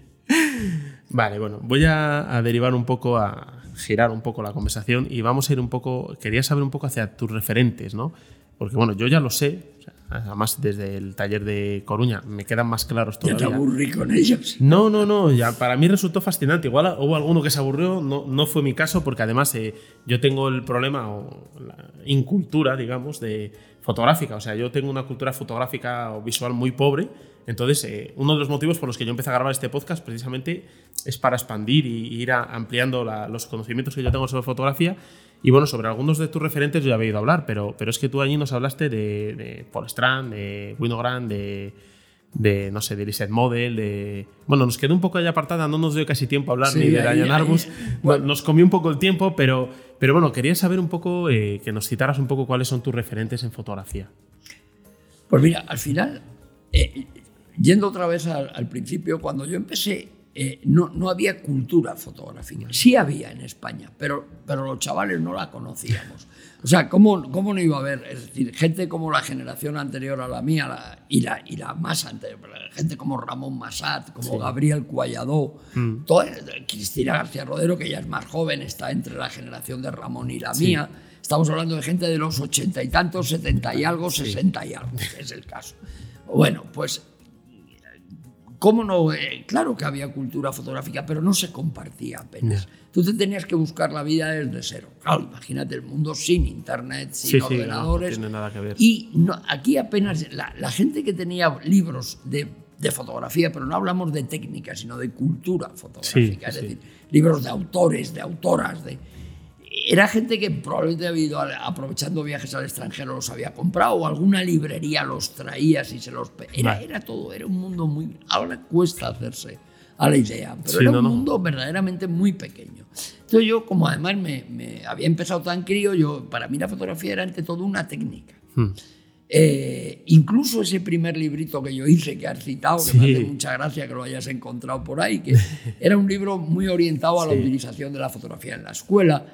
vale, bueno, voy a, a derivar un poco a girar un poco la conversación y vamos a ir un poco, quería saber un poco hacia tus referentes, ¿no? Porque bueno, yo ya lo sé, además desde el taller de Coruña me quedan más claros todavía. Ya te aburrí con ellos. No, no, no, ya para mí resultó fascinante. Igual hubo alguno que se aburrió, no, no fue mi caso porque además eh, yo tengo el problema o la incultura, digamos, de fotográfica. O sea, yo tengo una cultura fotográfica o visual muy pobre. Entonces, eh, uno de los motivos por los que yo empecé a grabar este podcast precisamente es para expandir y, ir ampliando los conocimientos que yo tengo sobre fotografía y bueno, sobre algunos de tus referentes yo ya había ido a hablar, pero, pero es que tú allí nos hablaste de, de Paul Strand, de Winogrand, de, de, no sé, de Lizette Model, de... Bueno, nos quedó un poco allá apartada, no nos dio casi tiempo a hablar ni de Diane Arbus. Nos comió un poco el tiempo, pero, pero bueno, quería saber un poco, eh, que nos citaras un poco cuáles son tus referentes en fotografía. Pues mira, al final, eh, yendo otra vez al principio, cuando yo empecé eh, no, no, había cultura fotográfica. Sí había en España, pero, pero los chavales no la conocíamos. O sea, ¿cómo, ¿cómo, no iba a haber? Es decir, gente como la generación anterior a la mía y, la, y la más anterior, gente como Ramón Massat, como Gabriel Cualladó, mm. Cristina García Rodero, que ya es más joven, está entre la generación de Ramón y la mía. Estamos hablando de gente de los ochenta y tantos, setenta y algo, sesenta y algo, es el caso. Bueno, pues ¿Cómo no? Eh, claro que había cultura fotográfica, pero no se compartía apenas. Tú te tenías que buscar la vida desde cero. Claro, imagínate el mundo sin internet, sin ordenadores. no, tiene nada que ver. Y aquí apenas la, gente que tenía libros de, de, fotografía, pero no hablamos de técnica, sino de cultura fotográfica, es decir, libros de autores, de autoras, de era gente que probablemente había ido aprovechando viajes al extranjero, los había comprado, o alguna librería los traía y se los... Era, era todo, era un mundo muy... Ahora cuesta hacerse a la idea, pero era un mundo verdaderamente muy pequeño. Entonces yo, como además me, había empezado tan crío, yo, para mí la fotografía era ante todo una técnica. Hmm. Eh, incluso ese primer librito que yo hice, que has citado, que me hace mucha gracia que lo hayas encontrado por ahí, que era un libro muy orientado a la utilización de la fotografía en la escuela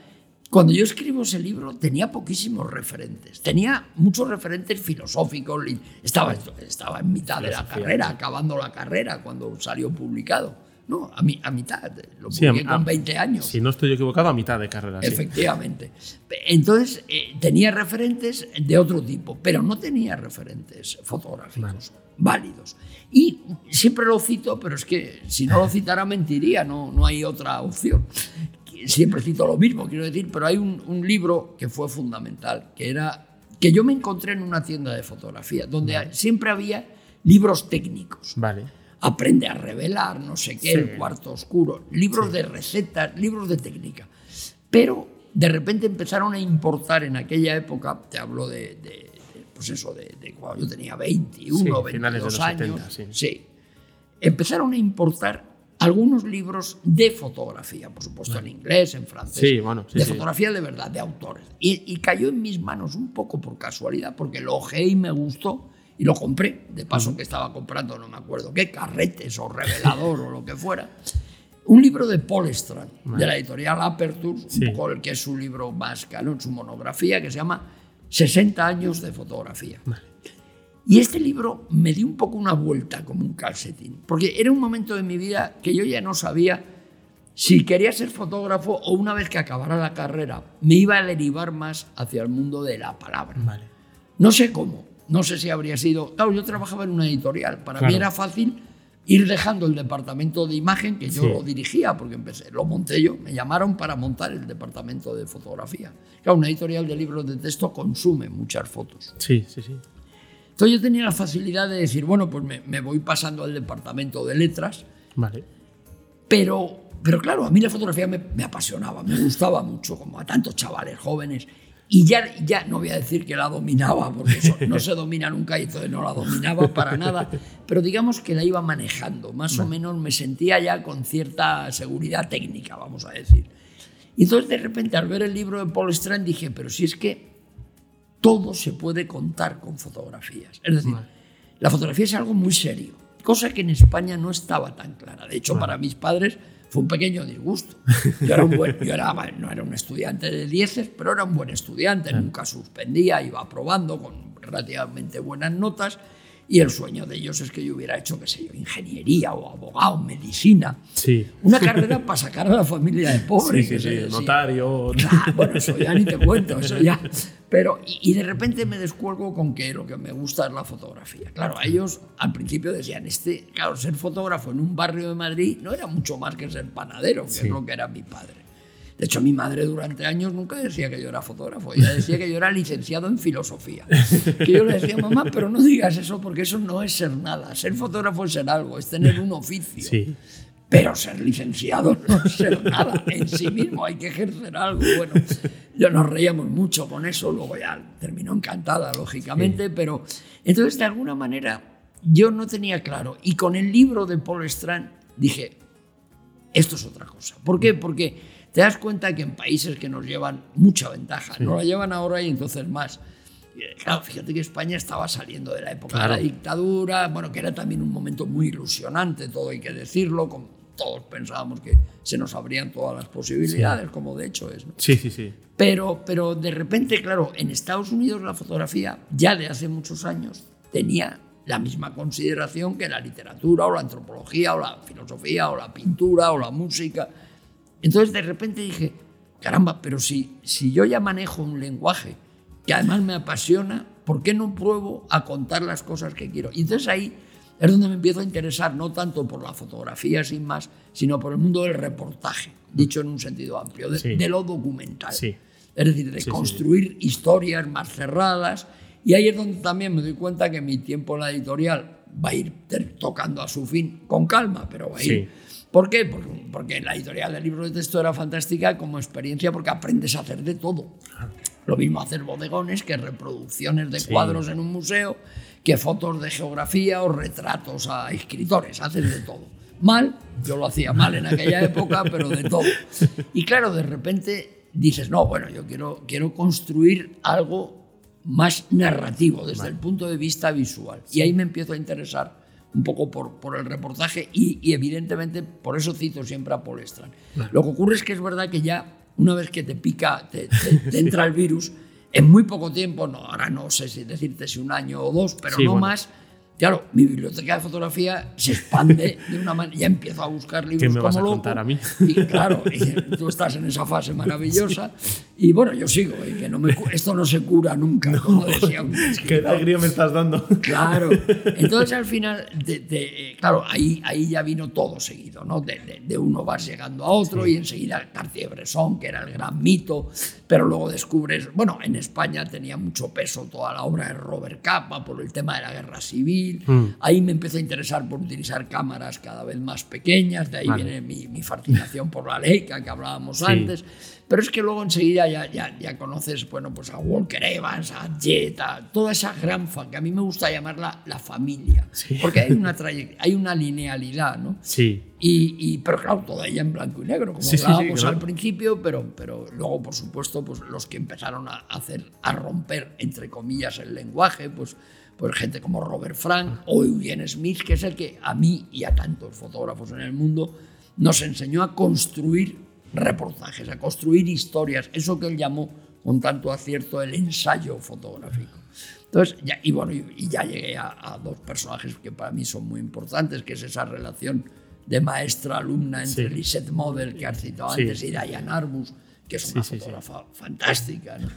cuando yo escribo ese libro tenía poquísimos referentes. Tenía muchos referentes filosóficos. Estaba, estaba en mitad de la carrera, acabando la carrera cuando salió publicado. No, a, mi, a mitad. Lo publiqué con 20 años. Si no estoy equivocado, a mitad de carrera. Efectivamente. Entonces, eh, tenía referentes de otro tipo, pero no tenía referentes fotográficos válidos. Y siempre lo cito, pero es que si no lo citara mentiría, no, no hay otra opción. Siempre cito lo mismo, quiero decir, pero hay un, un libro que fue fundamental, que era que yo me encontré en una tienda de fotografía, donde siempre había libros técnicos. Vale aprende a revelar, no sé qué, el cuarto oscuro, libros de recetas, libros de técnica. Pero de repente empezaron a importar en aquella época, te hablo de, pues eso, de, cuando yo tenía 21, 22 años. sí. Empezaron a importar algunos libros de fotografía, por supuesto en inglés, en francés, de fotografía de verdad, de autores. Y, y, cayó en mis manos un poco por casualidad, porque lo ojeé y me gustó y lo compré, de paso que estaba comprando, no me acuerdo qué, carretes o revelador o lo que fuera. Un libro de Paul Strand, de la editorial Aperture, un poco el que es su libro más canon, su monografía, que se llama 60 años de fotografía. Y este libro me dio un poco una vuelta como un calcetín, porque era un momento de mi vida que yo ya no sabía si quería ser fotógrafo o una vez que acabara la carrera me iba a derivar más hacia el mundo de la palabra. No sé cómo, no sé si habría sido. Claro, yo trabajaba en una editorial. Para mí era fácil ir dejando el departamento de imagen que yo lo dirigía, porque empecé, lo monté yo. Me llamaron para montar el departamento de fotografía. Claro, una editorial de libros de texto consume muchas fotos. Sí, sí, sí. Entonces yo tenía la facilidad de decir, bueno, pues me, voy pasando al departamento de letras. Vale. Pero, pero claro, a mí la fotografía me, me apasionaba, me gustaba mucho, como a tantos chavales jóvenes. Y ya, ya no voy a decir que la dominaba, porque eso no se domina nunca y entonces no la dominaba para nada, pero digamos que la iba manejando, más o menos me sentía ya con cierta seguridad técnica, vamos a decir. Y entonces de repente al ver el libro de Paul Strand dije, pero si es que todo se puede contar con fotografías. Es decir, la fotografía es algo muy serio, cosa que en España no estaba tan clara. De hecho, para mis padres fue un pequeño disgusto. Yo, era un buen, yo era, no era un estudiante de dieces, pero era un buen estudiante, nunca suspendía, iba aprobando con relativamente buenas notas y el sueño de ellos es que yo hubiera hecho, qué sé yo, ingeniería o abogado, medicina. Sí. Una carrera para sacar a la familia de pobres. Sí, sí, notario. bueno, eso ya ni te cuento, eso ya. Pero, y, de repente me descuelgo con que lo que me gusta es la fotografía. Claro, ellos al principio decían, este, claro, ser fotógrafo en un barrio de Madrid no era mucho más que ser panadero, que es lo que era mi padre. De hecho, mi madre durante años nunca decía que yo era fotógrafo, ella decía que yo era licenciado en filosofía. Que yo le decía, mamá, pero no digas eso porque eso no es ser nada. Ser fotógrafo es ser algo, es tener un oficio. Sí. Pero ser licenciado no es ser nada en sí mismo, hay que ejercer algo. Bueno, yo nos reíamos mucho con eso, luego ya terminó encantada, lógicamente, pero entonces de alguna manera yo no tenía claro. Y con el libro de Paul Strand dije, esto es otra cosa. ¿Por qué? Porque te das cuenta que en países que nos llevan mucha ventaja, no la llevan ahora y entonces más. Claro, fíjate que España estaba saliendo de la época de la dictadura, bueno, que era también un momento muy ilusionante, todo hay que decirlo, como todos pensábamos que se nos abrían todas las posibilidades, como de hecho es. Sí, sí, sí. Pero, pero de repente, claro, en Estados Unidos la fotografía ya de hace muchos años tenía la misma consideración que la literatura o la antropología o la filosofía o la pintura o la música. Entonces de repente dije, caramba, pero si, si yo ya manejo un lenguaje que además me apasiona, ¿por qué no pruebo a contar las cosas que quiero? Y entonces ahí es donde me empiezo a interesar, no tanto por la fotografía sin más, sino por el mundo del reportaje, dicho en un sentido amplio, de, lo documental. Sí. Es decir, de construir historias más cerradas. Y ahí es donde también me doy cuenta que mi tiempo en la editorial va a ir tocando a su fin con calma, pero va a ir ¿Por qué? Porque, la editorial del libro de texto era fantástica como experiencia porque aprendes a hacer de todo. Lo mismo hacer bodegones que reproducciones de cuadros en un museo, que fotos de geografía o retratos a escritores. Haces de todo. Mal, yo lo hacía mal en aquella época, pero de todo. Y claro, de repente dices, no, bueno, yo quiero, quiero construir algo más narrativo desde el punto de vista visual. Y ahí me empiezo a interesar un poco por, por el reportaje y, evidentemente por eso cito siempre a Paul Strand. Lo que ocurre es que es verdad que ya una vez que te pica, te, te- te entra el virus, en muy poco tiempo, no, ahora no sé si decirte si un año o dos, pero Sí, no bueno. más. Claro, mi biblioteca de fotografía se expande de una manera. Ya empiezo a buscar libros me vas como a loco. contar a mí? Y claro, y tú estás en esa fase maravillosa. Y bueno, yo sigo, y que no me, esto no se cura nunca, como decía un Qué alegría me estás dando. Claro. Entonces al final, de- de- claro, ahí, ahí ya vino todo seguido, ¿no? De, de- de uno vas llegando a otro y enseguida Cartier-Bresson, que era el gran mito, pero luego descubres, bueno, en España tenía mucho peso toda la obra de Robert Capa por el tema de la guerra civil. Ahí me empecé a interesar por utilizar cámaras cada vez más pequeñas, de ahí Vale. viene mi, mi fascinación por la Leica que hablábamos Sí. antes. Pero es que luego enseguida ya, ya, ya conoces bueno, pues a Walker Evans, a Jet, a toda esa gran fan, que a mí me gusta llamarla la familia, Sí. porque hay una, hay una linealidad, ¿no? Sí, Y, y- pero claro, toda ella en blanco y negro, como Sí, hablábamos claro. al principio, pero, pero luego, por supuesto, pues los que empezaron a hacer, a romper, entre comillas, el lenguaje, pues, pues gente como Robert Frank o Eugene Smith, que es el que a mí y a tantos fotógrafos en el mundo nos enseñó a construir reportajes, a construir historias, eso que él llamó con tanto acierto el ensayo fotográfico. Entonces, ya, y bueno, y, ya llegué a, a dos personajes que para mí son muy importantes, que es esa relación de maestra-alumna entre Sí. Lisette Model, que has citado Sí. antes, y Diane Arbus, que es una sí. fotógrafa fantástica. ¿no?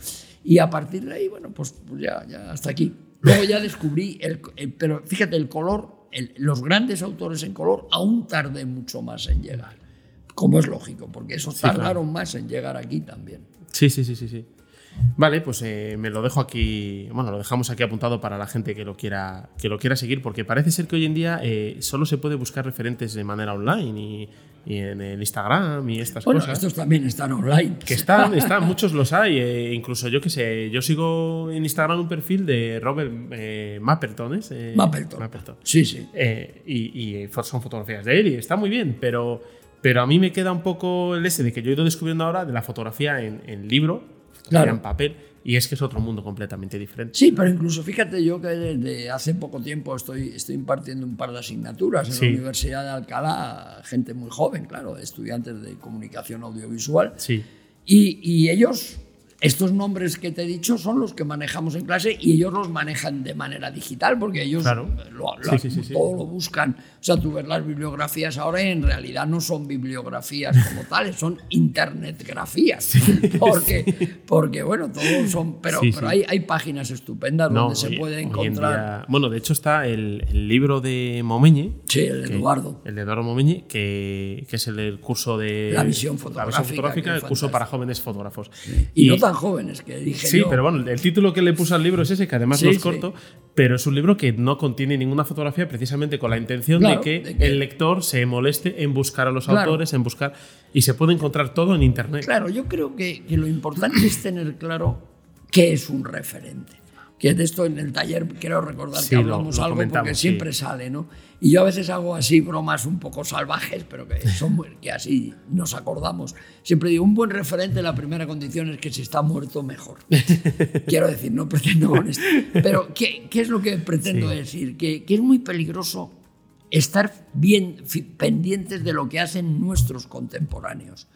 Y a partir de ahí, bueno, pues, pues ya, ya hasta aquí. Luego ya descubrí, el, el- pero fíjate, el color, el- los grandes autores en color aún tardé mucho más en llegar. Como es lógico, porque esos claro. tardaron más en llegar aquí también. sí, sí, sí, sí. sí. Vale, pues eh, me lo dejo aquí, bueno, lo dejamos aquí apuntado para la gente que lo quiera, que lo quiera seguir, porque parece ser que hoy en día eh, solo se puede buscar referentes de manera online y, y en el Instagram y estas Bueno, cosas. estos también están online. Que están, están, muchos los hay. eh, incluso yo que sé, yo sigo en Instagram un perfil de Robert eh, Mapperton, ¿es? Eh, Mapleton. Mapperton. Sí, sí. Eh, y, y fo- son fotografías de él y está muy bien, pero, pero a mí me queda un poco el ese de que yo he ido descubriendo ahora de la fotografía en, en libro, fotografía Claro. en papel, y es que es otro mundo completamente diferente. Sí, pero incluso fíjate yo que desde hace poco tiempo estoy, estoy impartiendo un par de asignaturas en Sí. la Universidad de Alcalá, gente muy joven, claro, estudiantes de comunicación audiovisual. Sí, Y, y ellos, estos nombres que te he dicho, son los que manejamos en clase y ellos los manejan de manera digital, porque ellos Claro. lo, lo- Sí, sí, sí, sí. todo lo buscan. O sea, tú ves las bibliografías ahora y en realidad no son bibliografías como tales, son internetgrafías. Porque, porque, bueno, todos son. Pero, pero. Hay, hay páginas estupendas No, donde se puede en encontrar. día- bueno, de hecho está el, el libro de Momeñe. Sí, el que- Eduardo. El de Eduardo Momeñe, que, que es el, curso de. La visión La fotográfica, visión fotográfica, el curso para jóvenes fotógrafos. Y, no tan jóvenes, que dije Sí, yo. pero bueno, el título que le puse al libro es ese, que además Sí, no es sí. corto, pero es un libro que no contiene ninguna fotografía precisamente con la intención Claro, de, que de que- el lector se moleste en buscar a los Claro. autores, en buscar. Y se puede encontrar todo en internet. Claro, yo creo que, que lo importante es tener claro qué es un referente. Que de esto en el taller quiero recordar Sí, que lo- hablamos lo algo comentamos, porque sí. siempre sale, ¿no? Y yo a veces hago así bromas un poco salvajes, pero que son que así nos acordamos. Siempre digo, un buen referente, la primera condición es que si está muerto, mejor. Quiero decir, no pretendo con esto. Pero, ¿qué, qué es lo que pretendo Sí. decir? Que, que es muy peligroso estar bien pendientes de lo que hacen nuestros contemporáneos.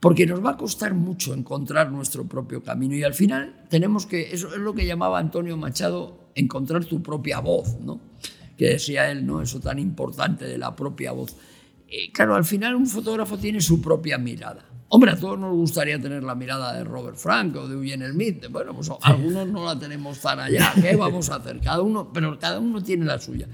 Porque nos va a costar mucho encontrar nuestro propio camino y al final tenemos que, eso es lo que llamaba Antonio Machado, encontrar tu propia voz, ¿no? Que decía él, ¿no? Eso tan importante de la propia voz. Eh, claro, al final un fotógrafo tiene su propia mirada. Hombre, a todos nos gustaría tener la mirada de Robert Frank o de Eugene Smith. Bueno, pues algunos no la tenemos tan allá. ¿Qué vamos a hacer? Cada uno, pero cada uno tiene la suya.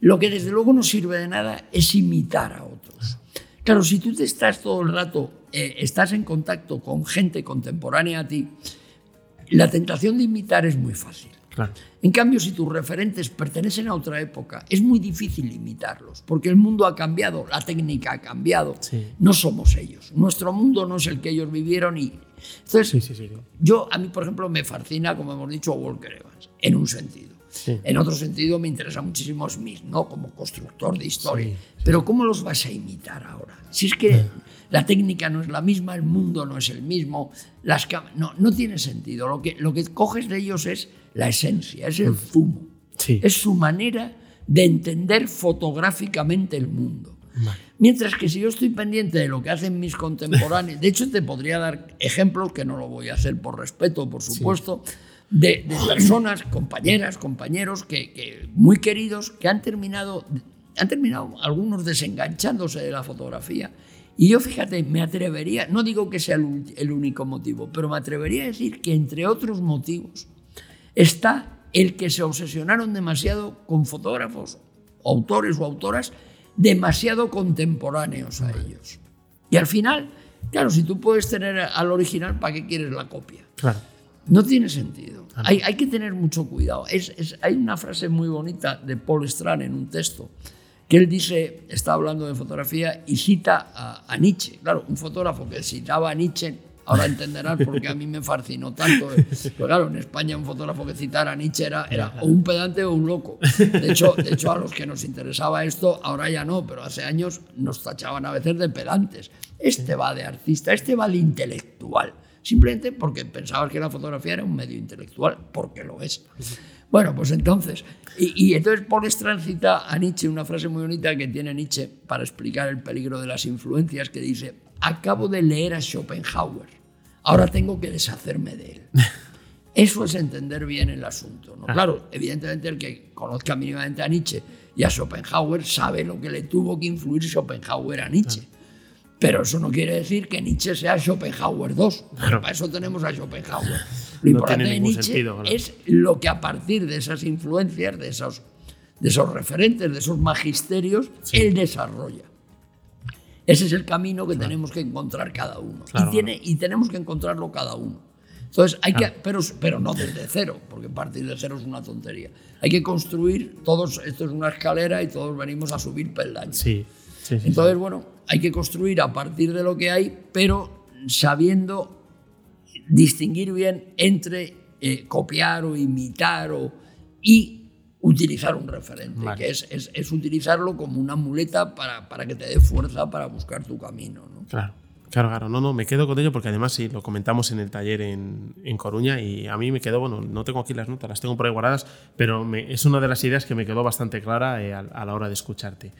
Lo que desde luego no sirve de nada es imitar a otros. Claro, si tú te estás todo el rato, eh, estás en contacto con gente contemporánea a ti, la tentación de imitar es muy fácil. Claro. En cambio, si tus referentes pertenecen a otra época, es muy difícil imitarlos, porque el mundo ha cambiado, la técnica ha cambiado, Sí. no somos ellos. Nuestro mundo no es el que ellos vivieron y... Entonces, Sí, sí, yo, a mí, por ejemplo, me fascina, como hemos dicho, Walker Evans, en un sentido. En otro sentido, me interesa muchísimo Smith, ¿no? Como constructor de historia. Pero ¿cómo los vas a imitar ahora? Si es que la técnica no es la misma, el mundo no es el mismo, las cam- no, no tiene sentido. Lo que, lo que coges de ellos es la esencia, es el zumo. Sí. Es su manera de entender fotográficamente el mundo. Mientras que si yo estoy pendiente de lo que hacen mis contemporáneos, de hecho te podría dar ejemplos, que no lo voy a hacer por respeto, por supuesto, de, personas, compañeras, compañeros, que, muy queridos, que han terminado, han terminado algunos desenganchándose de la fotografía. Y yo, fíjate, me atrevería, no digo que sea el único motivo, pero me atrevería a decir que entre otros motivos está el que se obsesionaron demasiado con fotógrafos, autores o autoras demasiado contemporáneos a ellos. Y al final, claro, si tú puedes tener al original, ¿para qué quieres la copia? Claro. No tiene sentido. Hay, hay, que tener mucho cuidado. Es, hay una frase muy bonita de Paul Strand en un texto que él dice, está hablando de fotografía y cita a, Nietzsche. Claro, un fotógrafo que citaba a Nietzsche Ahora entenderás por qué a mí me fascinó tanto. Pues claro, en España un fotógrafo que citara a Nietzsche era, era o un pedante o un loco. De hecho, de hecho, a los que nos interesaba esto, ahora ya no, pero hace años nos tachaban a veces de pedantes. Este va de artista, este va de intelectual. Simplemente porque pensabas que la fotografía era un medio intelectual, porque lo es. Bueno, pues entonces, y, entonces Paul Strand cita a Nietzsche una frase muy bonita que tiene Nietzsche para explicar el peligro de las influencias, que dice, acabo de leer a Schopenhauer ahora tengo que deshacerme de él. Eso es entender bien el asunto. ¿no? Ah. Claro, evidentemente el que conozca mínimamente a Nietzsche y a Schopenhauer sabe lo que le tuvo que influir Schopenhauer a Nietzsche. Pero eso no quiere decir que Nietzsche sea Schopenhauer II. Para eso tenemos a Schopenhauer. Lo importante de Nietzsche es lo que a partir de esas influencias, de esos, de esos referentes, de esos magisterios, él desarrolla. Ese es el camino que tenemos que encontrar cada uno. Y, tiene, y tenemos que encontrarlo cada uno. Entonces, hay que, pero, pero no desde cero, porque partir de cero es una tontería. Hay que construir, todos, esto es una escalera y todos venimos a subir peldaños. Sí, Entonces, bueno, hay que construir a partir de lo que hay, pero sabiendo distinguir bien entre eh, copiar o imitar o, y utilizar un referente, que es, es, utilizarlo como una muleta para, para, que te dé fuerza para buscar tu camino. ¿no? Claro. Claro, claro, no, no, me quedo con ello porque además sí, lo comentamos en el taller en, en, Coruña y a mí me quedó, bueno, no tengo aquí las notas, las tengo por ahí guardadas, pero me, es una de las ideas que me quedó bastante clara eh, a, la hora de escucharte.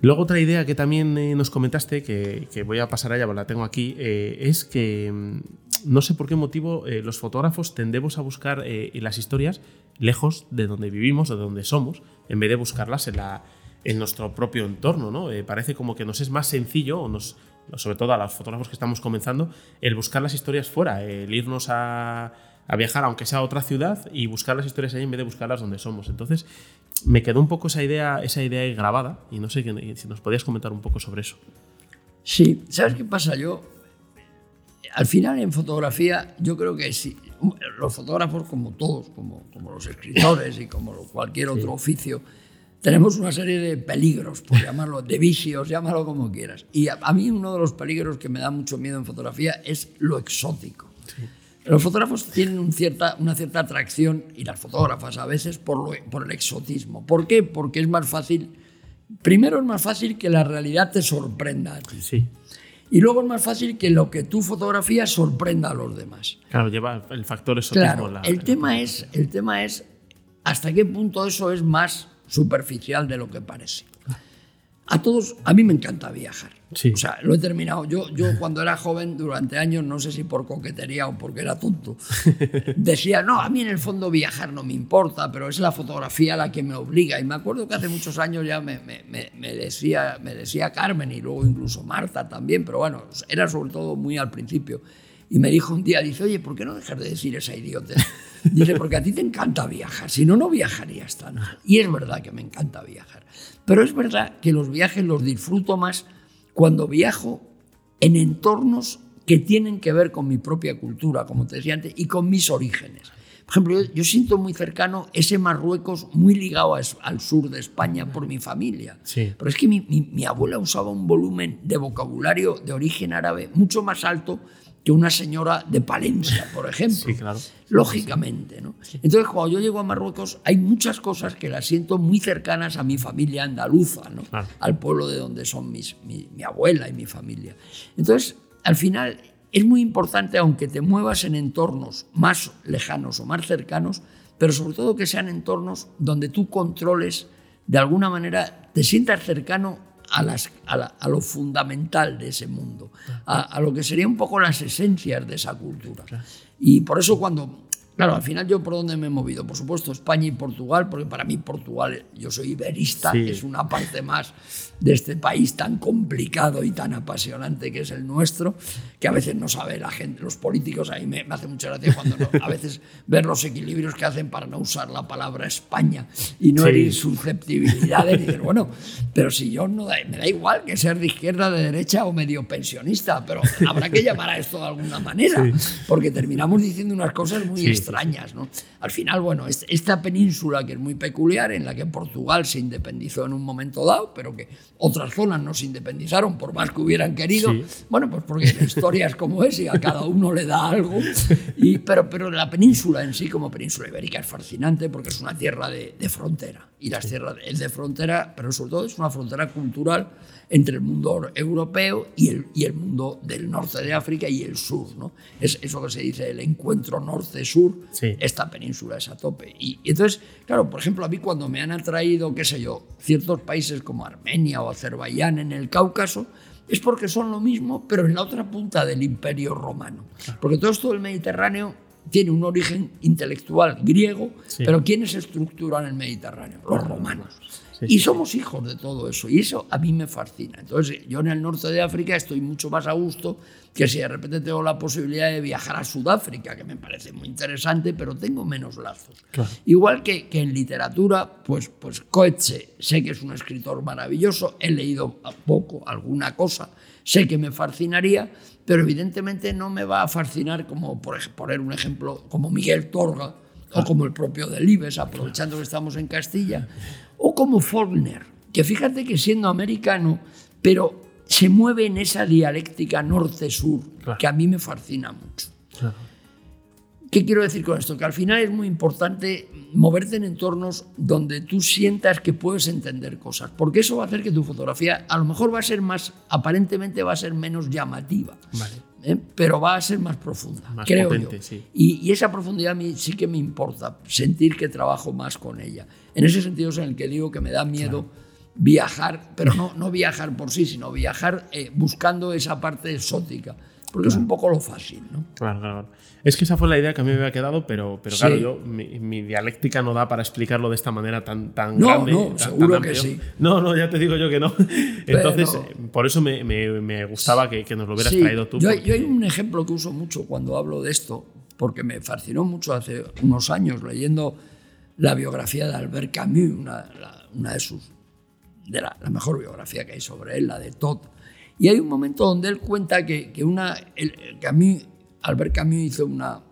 Luego otra idea que también eh, nos comentaste, que, voy a pasar allá, la tengo aquí, eh, es que mm, no sé por qué motivo los fotógrafos tendemos a buscar las historias lejos de donde vivimos, de donde somos, en vez de buscarlas en, nuestro propio entorno. ¿no? Eh, parece como que nos es más sencillo, o nos, sobre todo a los fotógrafos que estamos comenzando, el buscar las historias fuera, el irnos a, a, viajar, aunque sea a otra ciudad, y buscar las historias ahí en vez de buscarlas donde somos. Entonces, me quedó un poco esa idea, esa idea grabada, y no sé si nos podías comentar un poco sobre eso. Sí, ¿sabes qué pasa? Yo, al final en fotografía, yo creo que sí, los fotógrafos, como todos, como, como los escritores y como cualquier otro oficio, tenemos una serie de peligros, por llamarlo, de vicios, llámalo como quieras. Y a, mí uno de los peligros que me da mucho miedo en fotografía es lo exótico. Los fotógrafos tienen un cierta, una cierta atracción, y las fotógrafas a veces, por, lo, por el exotismo. ¿Por qué? Porque es más fácil, primero es más fácil que la realidad te sorprenda a ti. Sí. Y luego es más fácil que lo que tú fotografías sorprenda a los demás. Claro, lleva el factor exotismo. Claro, el, tema es, el tema es hasta qué punto eso es más superficial de lo que parece. A todos, a mí me encanta viajar. O sea, lo he terminado. Yo, yo cuando era joven, durante años, no sé si por coquetería o porque era tonto, decía, no, a mí en el fondo viajar no me importa, pero es la fotografía la que me obliga. Y me acuerdo que hace muchos años ya me, me, me, decía, me decía Carmen y luego incluso Marta también, pero bueno, era sobre todo muy al principio. Y me dijo un día, dice, oye, ¿por qué no dejas de decir esa idiota? Dice, porque a ti te encanta viajar, si no, no viajarías tanto. Y es verdad que me encanta viajar. Pero es verdad que los viajes los disfruto más cuando viajo en entornos que tienen que ver con mi propia cultura, como te decía antes, y con mis orígenes. Por ejemplo, yo, siento muy cercano ese Marruecos muy ligado al sur de España por mi familia. Sí. Pero es que mi, mi abuela usaba un volumen de vocabulario de origen árabe mucho más alto que una señora de Palencia, por ejemplo. Sí, claro. Lógicamente, ¿no? Entonces, cuando yo llego a Marruecos, hay muchas cosas que las siento muy cercanas a mi familia andaluza, ¿no? Al pueblo de donde son mis, mi, abuela y mi familia. Entonces, al final, es muy importante, aunque te muevas en entornos más lejanos o más cercanos, pero sobre todo que sean entornos donde tú controles, de alguna manera, te sientas cercano a, las, a, lo fundamental de ese mundo, a, a, lo que sería un poco las esencias de esa cultura. Y por eso cuando Claro, al final yo por dónde me he movido. Por supuesto, España y Portugal, porque para mí Portugal, yo soy iberista, es una parte más de este país tan complicado y tan apasionante que es el nuestro, que a veces no sabe la gente, los políticos, a mí me, hace mucha gracia cuando a veces ver los equilibrios que hacen para no usar la palabra España y no herir susceptibilidades. Y bueno, pero si yo no me da igual que ser de izquierda, de derecha o medio pensionista, pero habrá que llamar a esto de alguna manera, porque terminamos diciendo unas cosas muy extrañas. ¿no? Al final, bueno, esta península que es muy peculiar, en la que Portugal se independizó en un momento dado, pero que otras zonas no se independizaron por más que hubieran querido, bueno, pues porque la historia es como es y a cada uno le da algo. Y, pero, pero la península en sí, como península ibérica, es fascinante porque es una tierra de, de frontera. Y las tierras es de frontera, pero sobre todo es una frontera cultural entre el mundo europeo y el, y el mundo del norte de África y el sur. ¿no? Es eso que se dice el encuentro norte-sur, esta península es a tope. Y, entonces, claro, por ejemplo, a mí cuando me han atraído, qué sé yo, ciertos países como Armenia o Azerbaiyán en el Cáucaso, es porque son lo mismo, pero en la otra punta del imperio romano. Porque todo esto del Mediterráneo tiene un origen intelectual griego, pero ¿quiénes estructuran el Mediterráneo? Los romanos y somos hijos de todo eso. Y eso a mí me fascina. Entonces, yo en el norte de África estoy mucho más a gusto que si de repente tengo la posibilidad de viajar a Sudáfrica, que me parece muy interesante, pero tengo menos lazos. Igual que, que, en literatura, pues, pues Coetze, sé que es un escritor maravilloso, he leído poco, alguna cosa, sé que me fascinaría, pero evidentemente no me va a fascinar como, por poner un ejemplo, como Miguel Torga, o como el propio Delibes, aprovechando que estamos en Castilla, o como Faulkner, que fíjate que siendo americano, pero se mueve en esa dialéctica norte-sur que a mí me fascina mucho. ¿Qué quiero decir con esto? Que al final es muy importante moverte en entornos donde tú sientas que puedes entender cosas, porque eso va a hacer que tu fotografía a lo mejor va a ser más, aparentemente va a ser menos llamativa, ¿eh? pero va a ser más profunda, creo yo. Y, esa profundidad a mí sí que me importa, sentir que trabajo más con ella. En ese sentido es en el que digo que me da miedo viajar, pero no, no viajar por sí, sino viajar eh, buscando esa parte exótica, porque es un poco lo fácil. ¿no? Claro, claro. Es que esa fue la idea que a mí me había quedado, pero, pero claro, yo, mi, dialéctica no da para explicarlo de esta manera tan, tan no, grande. No, seguro que sí. No, no, ya te digo yo que no. Entonces, eh, por eso me, me, gustaba que, que, nos lo hubieras traído tú. Yo, yo hay un ejemplo que uso mucho cuando hablo de esto, porque me fascinó mucho hace unos años leyendo la biografía de Albert Camus, una, una de sus de la, mejor biografía que hay sobre él, la de Todd. Y hay un momento donde él cuenta que, que una, el, Camus Albert Camus hizo una...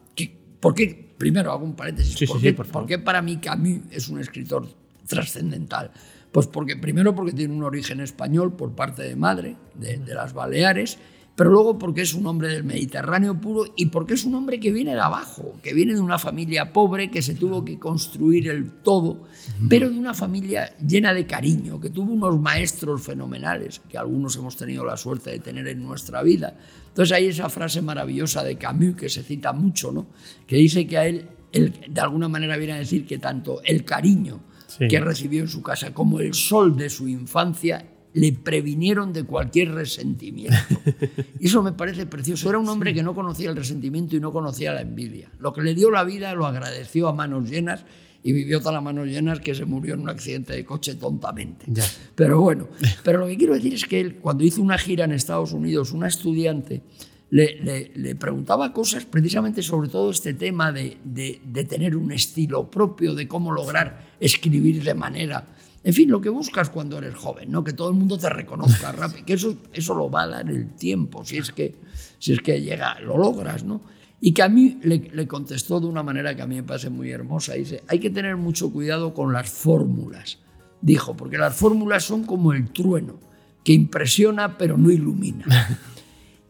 ¿Por qué? Primero hago un paréntesis. ¿por, qué, para mí Camus es un escritor trascendental? Pues porque primero porque tiene un origen español por parte de madre, de, de las Baleares, pero luego porque es un hombre del Mediterráneo puro y porque es un hombre que viene de abajo, que viene de una familia pobre, que se tuvo que construir el todo, pero de una familia llena de cariño, que tuvo unos maestros fenomenales, que algunos hemos tenido la suerte de tener en nuestra vida. Entonces hay esa frase maravillosa de Camus que se cita mucho, ¿no? que dice que a él, de alguna manera viene a decir que tanto el cariño que recibió en su casa como el sol de su infancia le previnieron de cualquier resentimiento. Eso me parece precioso. Era un hombre que no conocía el resentimiento y no conocía la envidia. Lo que le dio la vida lo agradeció a manos llenas y vivió tan a manos llenas que se murió en un accidente de coche tontamente. Pero bueno, pero lo que quiero decir es que él, cuando hizo una gira en Estados Unidos, una estudiante le, le, preguntaba cosas precisamente sobre todo este tema de, de, de tener un estilo propio, de cómo lograr escribir de manera en fin, lo que buscas cuando eres joven, ¿no? Que todo el mundo te reconozca rápido, que eso, eso lo va a dar el tiempo, si es que, si es que llega, lo logras, ¿no? Y que a mí le, le, contestó de una manera que a mí me parece muy hermosa. Dice, hay que tener mucho cuidado con las fórmulas, dijo, porque las fórmulas son como el trueno, que impresiona pero no ilumina.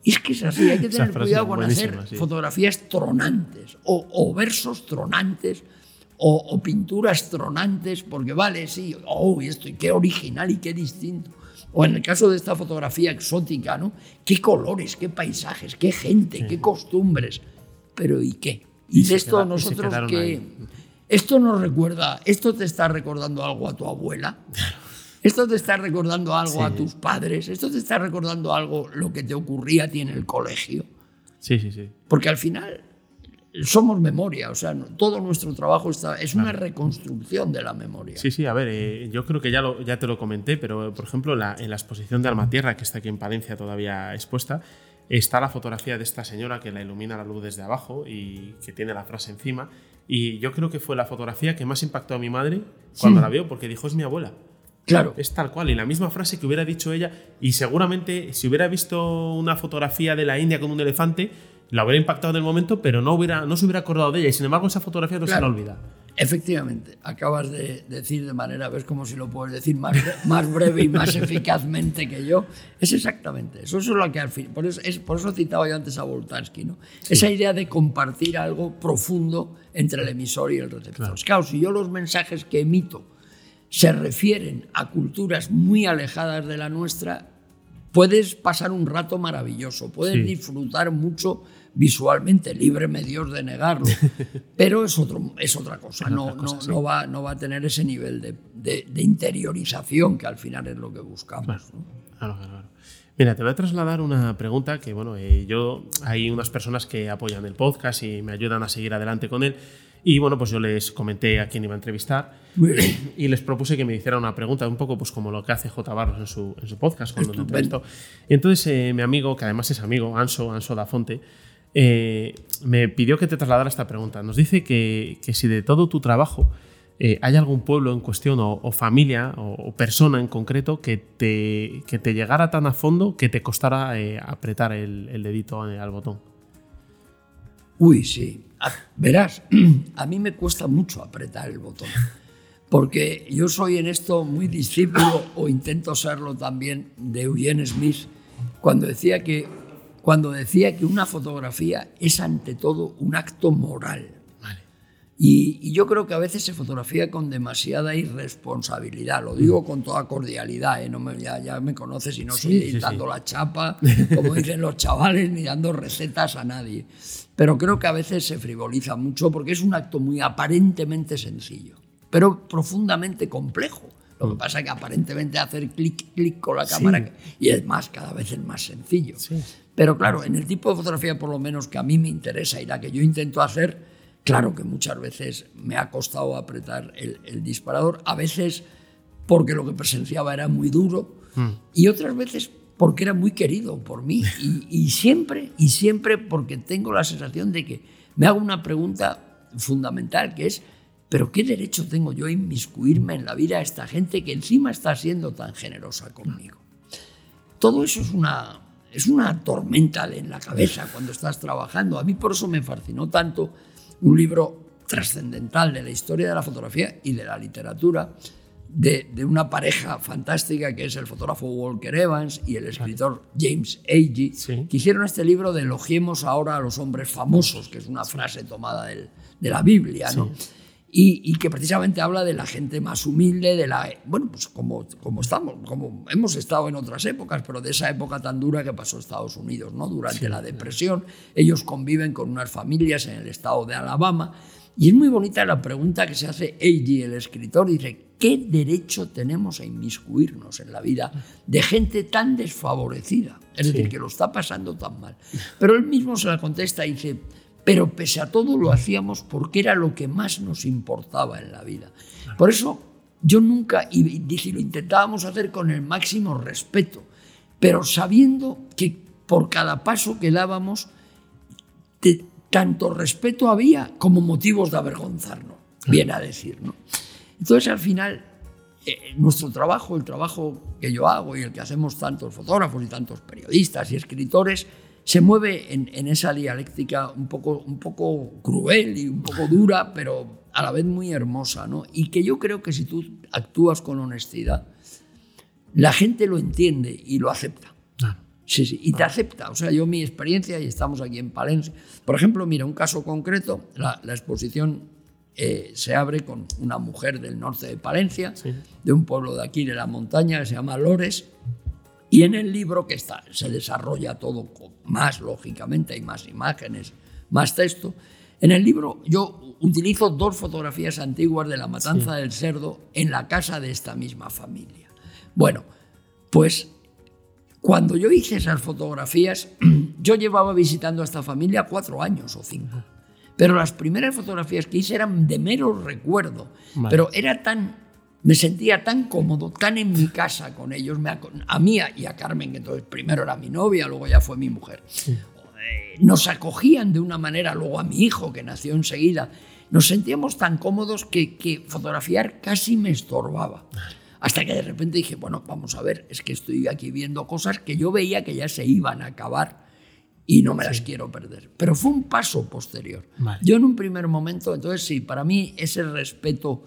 Y es que es así, hay que tener cuidado con hacer fotografías tronantes o, o versos tronantes o, pinturas tronantes, porque vale, sí, oh, esto, y qué original y qué distinto. O en el caso de esta fotografía exótica, ¿no? Qué colores, qué paisajes, qué gente, qué costumbres. Pero ¿y qué? Y, de esto nosotros que... Esto nos recuerda, esto te está recordando algo a tu abuela. Esto te está recordando algo a tus padres, esto te está recordando algo lo que te ocurría a ti en el colegio. Sí, sí, sí. Porque al final somos memoria, o sea, todo nuestro trabajo está, es una reconstrucción de la memoria. Sí, sí, a ver, eh, yo creo que ya, lo, ya te lo comenté, pero por ejemplo, la, en la exposición de Almatierra, que está aquí en Palencia todavía expuesta, está la fotografía de esta señora que la ilumina la luz desde abajo y que tiene la frase encima. Y yo creo que fue la fotografía que más impactó a mi madre cuando la vio, porque dijo, es mi abuela. Claro. Es tal cual, y la misma frase que hubiera dicho ella, y seguramente si hubiera visto una fotografía de la India con un elefante, la hubiera impactado en el momento, pero no, hubiera, no se hubiera acordado de ella. Y sin embargo, esa fotografía no se la olvida. Efectivamente, acabas de decir de manera, ves como si lo puedes decir más, más breve y más eficazmente que yo. Es exactamente eso. Eso es lo que al fin. Por eso, es, por eso citaba yo antes a Voltansky, ¿no? Esa idea de compartir algo profundo entre el emisor y el receptor. Claro. si yo los mensajes que emito se refieren a culturas muy alejadas de la nuestra, puedes pasar un rato maravilloso, puedes disfrutar mucho visualmente, líbreme Dios de negarlo, pero es, otro, es otra cosa, no, no, va, no va a tener ese nivel de, interiorización que al final es lo que buscamos. Claro, claro, Mira, te voy a trasladar una pregunta que, bueno, eh, yo, hay unas personas que apoyan el podcast y me ayudan a seguir adelante con él. Y bueno, pues yo les comenté a quién iba a entrevistar y les propuse que me hiciera una pregunta, un poco pues como lo que hace J. Barros en su, en su podcast cuando lo entrevistó. Y entonces eh, mi amigo, que además es amigo, Anso, Anso da Fonte, eh, me pidió que te trasladara esta pregunta. Nos dice que, que si de todo tu trabajo eh, hay algún pueblo en cuestión o, familia o, persona en concreto que te, que te llegara tan a fondo que te costara apretar el, el, dedito al botón. Uy, sí. verás, a mí me cuesta mucho apretar el botón. Porque yo soy en esto muy discípulo, o intento serlo también, de Eugene Smith, cuando decía que cuando decía que una fotografía es ante todo un acto moral. Y, yo creo que a veces se fotografía con demasiada irresponsabilidad. Lo digo con toda cordialidad, ¿eh? no me, ya, me conoces y no estoy dando la chapa, como dicen los chavales, ni dando recetas a nadie. Pero creo que a veces se frivoliza mucho porque es un acto muy aparentemente sencillo, pero profundamente complejo. Lo que mm. pasa es que aparentemente hacer clic, clic con la cámara y es más, cada vez es más sencillo. Pero claro, en el tipo de fotografía por lo menos que a mí me interesa y la que yo intento hacer, claro que muchas veces me ha costado apretar el, disparador, a veces porque lo que presenciaba era muy duro mm. y otras veces porque era muy querido por mí y, siempre, y siempre porque tengo la sensación de que me hago una pregunta fundamental que es, pero ¿qué derecho tengo yo a inmiscuirme en la vida de esta gente que encima está siendo tan generosa conmigo? Todo eso es una, es una tormenta en la cabeza cuando estás trabajando. A mí por eso me fascinó tanto un libro trascendental de la historia de la fotografía y de la literatura, de, una pareja fantástica que es el fotógrafo Walker Evans y el escritor James Agee, que hicieron este libro de Elogiemos ahora a los hombres famosos, que es una frase tomada de la Biblia. ¿no? y, que precisamente habla de la gente más humilde, de la, bueno, pues como, como estamos, como hemos estado en otras épocas, pero de esa época tan dura que pasó Estados Unidos, ¿no? Durante la depresión, ellos conviven con unas familias en el estado de Alabama, y es muy bonita la pregunta que se hace Eiji, el escritor, dice, ¿qué derecho tenemos a inmiscuirnos en la vida de gente tan desfavorecida? Es decir, que lo está pasando tan mal. Pero él mismo se la contesta y dice, pero pese a todo lo hacíamos porque era lo que más nos importaba en la vida. Por eso yo nunca, y lo intentábamos hacer con el máximo respeto, pero sabiendo que por cada paso que dábamos, tanto respeto había como motivos de avergonzarnos, viene a decir. ¿no? Entonces al final, eh, nuestro trabajo, el trabajo que yo hago y el que hacemos tantos fotógrafos y tantos periodistas y escritores, se mueve en, esa dialéctica un poco, un poco cruel y un poco dura, pero a la vez muy hermosa, ¿no? Y que yo creo que si tú actúas con honestidad, la gente lo entiende y lo acepta. Sí, sí, y te acepta. O sea, yo mi experiencia, y estamos aquí en Palencia, por ejemplo, mira, un caso concreto, la, exposición eh, se abre con una mujer del norte de Palencia, de un pueblo de aquí, de la montaña, que se llama Lores, y en el libro, que está, se desarrolla todo más lógicamente, hay más imágenes, más texto. En el libro yo utilizo dos fotografías antiguas de la matanza del cerdo en la casa de esta misma familia. Bueno, pues cuando yo hice esas fotografías, yo llevaba visitando a esta familia cuatro años o cinco. Pero las primeras fotografías que hice eran de mero recuerdo. Vale. Pero era tan. Me sentía tan cómodo, tan en mi casa con ellos, me a mí y a Carmen, que entonces primero era mi novia, luego ya fue mi mujer. Nos acogían de una manera, luego a mi hijo, que nació enseguida. Nos sentíamos tan cómodos que, que fotografiar casi me estorbaba. Hasta que de repente dije, bueno, vamos a ver, es que estoy aquí viendo cosas que yo veía que ya se iban a acabar y no me las quiero perder. Pero fue un paso posterior. Vale. Yo en un primer momento, entonces sí, para mí ese respeto,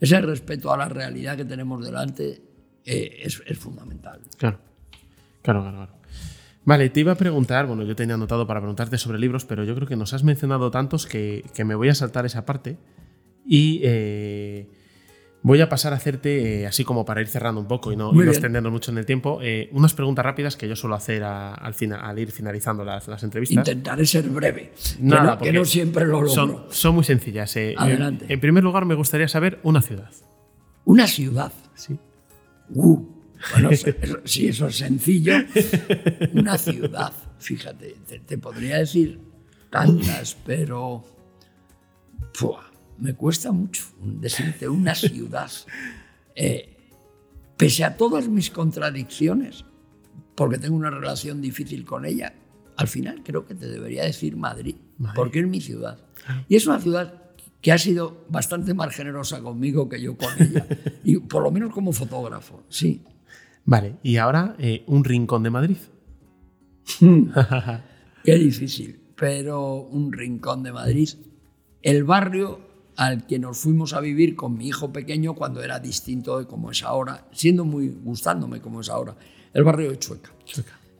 ese respeto a la realidad que tenemos delante eh, es, es fundamental. Claro. Claro, claro, claro. Vale, te iba a preguntar, bueno, yo tenía anotado para preguntarte sobre libros, pero yo creo que nos has mencionado tantos que, que me voy a saltar esa parte y eh, voy a pasar a hacerte, eh, así como para ir cerrando un poco y no, y no extendernos mucho en el tiempo, eh, unas preguntas rápidas que yo suelo hacer a- al, fina- al ir finalizando las, las entrevistas. Intentaré ser breve, que Nada, no- que, porque no, siempre lo logro. Son, son muy sencillas. eh. Adelante. En, primer lugar, me gustaría saber una ciudad. Una ciudad. Sí. Uh, bueno, eso- eso- es sencillo. Una ciudad, fíjate, te, te podría decir tantas, pero ¡fua! Me cuesta mucho decirte una ciudad. Eh, pese a todas mis contradicciones, porque tengo una relación difícil con ella, al final creo que te debería decir Madrid, Madrid. porque es mi ciudad. Y es una ciudad que ha sido bastante más generosa conmigo que yo con ella, y por lo menos como fotógrafo, sí. Vale, y ahora eh, un rincón de Madrid. Qué difícil, pero un rincón de Madrid. El barrio al que nos fuimos a vivir con mi hijo pequeño cuando era distinto de como es ahora, siendo muy gustándome como es ahora, el barrio de Chueca.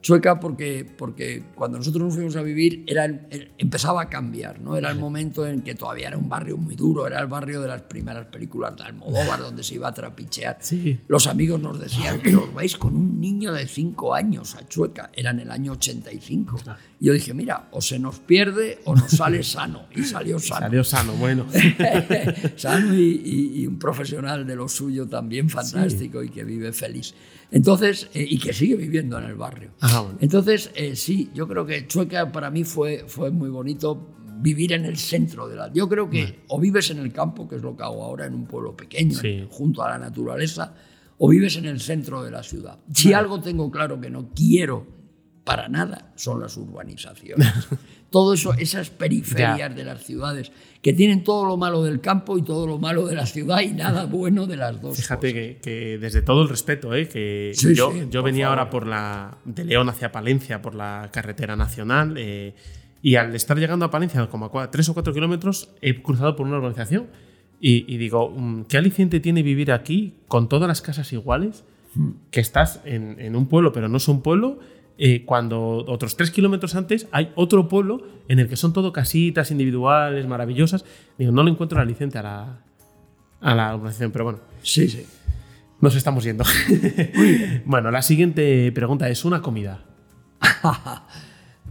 Chueca porque, porque cuando nosotros nos fuimos a vivir era el- el- empezaba a cambiar, ¿no? Era el momento en que todavía era un barrio muy duro, era el barrio de las primeras películas de Almodóvar donde se iba a trapichear. Sí. Los amigos nos decían, pero os vais con un niño de 5 años a Chueca, era en el año 85. Y yo dije, mira, o se nos pierde o nos sale sano. Y salió sano. Salió sano, bueno. sano y, y- y un profesional de lo suyo también fantástico y que vive feliz. Entonces, eh, y que sigue viviendo en el barrio. Ah, bueno. Entonces, eh, sí, yo creo que Chueca para mí fue, fue muy bonito vivir en el centro de la... Yo creo que o vives en el campo, que es lo que hago ahora en un pueblo pequeño, Sí. en- junto a la naturaleza, o vives en el centro de la ciudad. Si algo tengo claro que no quiero para nada, son las urbanizaciones. todo eso, esas periferias de las ciudades, que tienen todo lo malo del campo y todo lo malo de la ciudad y nada bueno de las dos. Fíjate que, que desde todo el respeto, ¿eh? que Sí, yo, sí, yo por venía favor. ahora por la de León hacia Palencia por la carretera nacional eh, y al estar llegando a Palencia como a cua- tres o cuatro kilómetros he cruzado por una urbanización y, y digo, mm, ¿qué aliciente tiene vivir aquí con todas las casas iguales? Hmm. Que estás en, en un pueblo, pero no es un pueblo, eh, cuando otros tres kilómetros antes hay otro pueblo en el que son todo casitas individuales, maravillosas. Digo, no le encuentro el aliciente a la, a la urbanización, pero bueno. Sí, sí. Nos estamos yendo. bueno, la siguiente pregunta es una comida.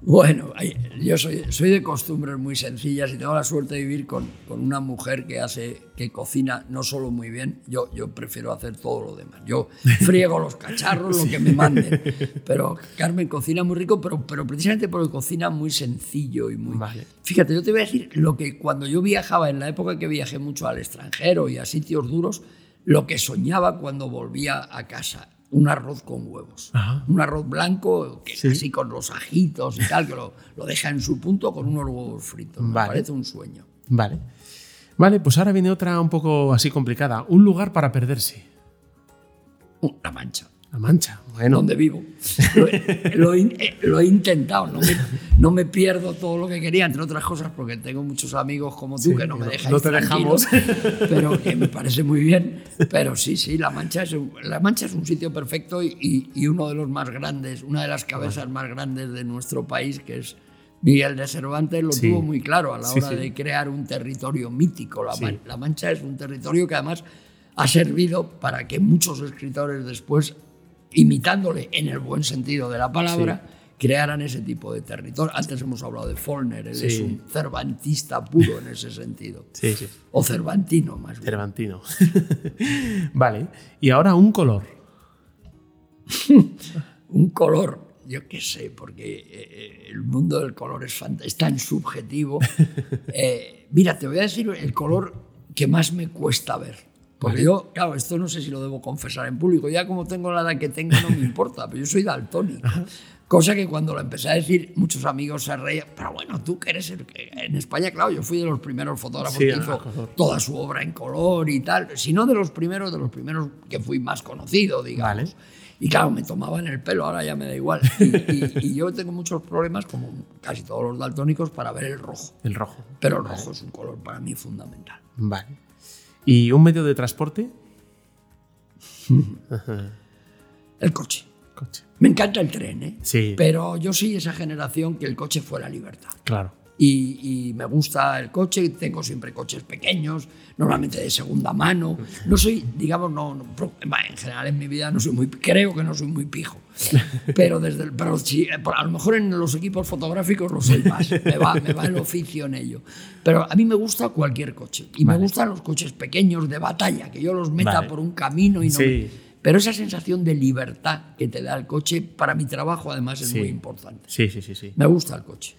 Bueno, yo soy, soy de costumbres muy sencillas y tengo la suerte de vivir con, con una mujer que hace, que cocina no solo muy bien, yo, yo prefiero hacer todo lo demás. Yo friego los cacharros, lo que me manden. Pero Carmen cocina muy rico, pero, pero precisamente porque cocina muy sencillo y muy... Vale. Fíjate, yo te voy a decir lo que cuando yo viajaba, en la época que viajé mucho al extranjero y a sitios duros, lo que soñaba cuando volvía a casa. Un arroz con huevos. Ajá. Un arroz blanco, que Sí. así con los ajitos y tal, que lo, lo deja en su punto con unos huevos fritos. Me Vale. parece un sueño. Vale. Vale, pues ahora viene otra un poco así complicada. Un lugar para perderse. Uh, La mancha. La Mancha. Bueno, donde vivo. Lo, he- lo he in- eh, lo he intentado, no me, no me pierdo todo lo que quería, entre otras cosas porque tengo muchos amigos como tú Sí, que no me dejan no te dejamos. pero que me parece muy bien. Pero sí, sí, La Mancha es un, La Mancha es un sitio perfecto y, y- y uno de los más grandes, una de las cabezas más grandes de nuestro país, que es Miguel de Cervantes, lo Sí. tuvo muy claro a la hora sí. de crear un territorio mítico. La, Sí. Man- La Mancha es un territorio que además ha servido para que muchos escritores después, imitándole en el buen sentido de la palabra, crearan ese tipo de territorio. Antes hemos hablado de Faulkner, él Sí. es un cervantista puro en ese sentido. sí, sí. O cervantino, más bien. Cervantino. vale. Y ahora un color. un color, yo qué sé, porque eh, el mundo del color es, es tan subjetivo. Eh, mira, te voy a decir el color que más me cuesta ver. Porque yo, claro, esto no sé si lo debo confesar en público. Ya como tengo la edad que tengo, no me importa, pero yo soy daltónico. Cosa que cuando lo empecé a decir, muchos amigos se reían. Pero bueno, tú que eres el que. En España, claro, yo fui de los primeros fotógrafos que hizo toda su obra en color y tal. Si no de los primeros, de los primeros que fui más conocido, digamos. Y claro, me tomaban el pelo, ahora ya me da igual. Y, y, yo tengo muchos problemas, como casi todos los daltónicos, para ver el rojo. El rojo. Pero el rojo es un color para mí fundamental. Vale. ¿Y un medio de transporte? el coche. Coche. Me encanta el tren, ¿eh? Sí. Pero yo soy esa generación que el coche fue la libertad. Claro. Y, me gusta el coche, tengo siempre coches pequeños, normalmente de segunda mano. No soy, digamos, no, en general en mi vida no soy muy, creo que no soy muy pijo. Pero, desde pero a lo mejor en los equipos fotográficos lo soy más, me va, me va el oficio en ello. Pero a mí me gusta cualquier coche. Y me gustan los coches pequeños de batalla, que yo los meta por un camino y no... Pero esa sensación de libertad que te da el coche, para mi trabajo además es muy importante. Sí, sí, sí, sí. Me gusta el coche.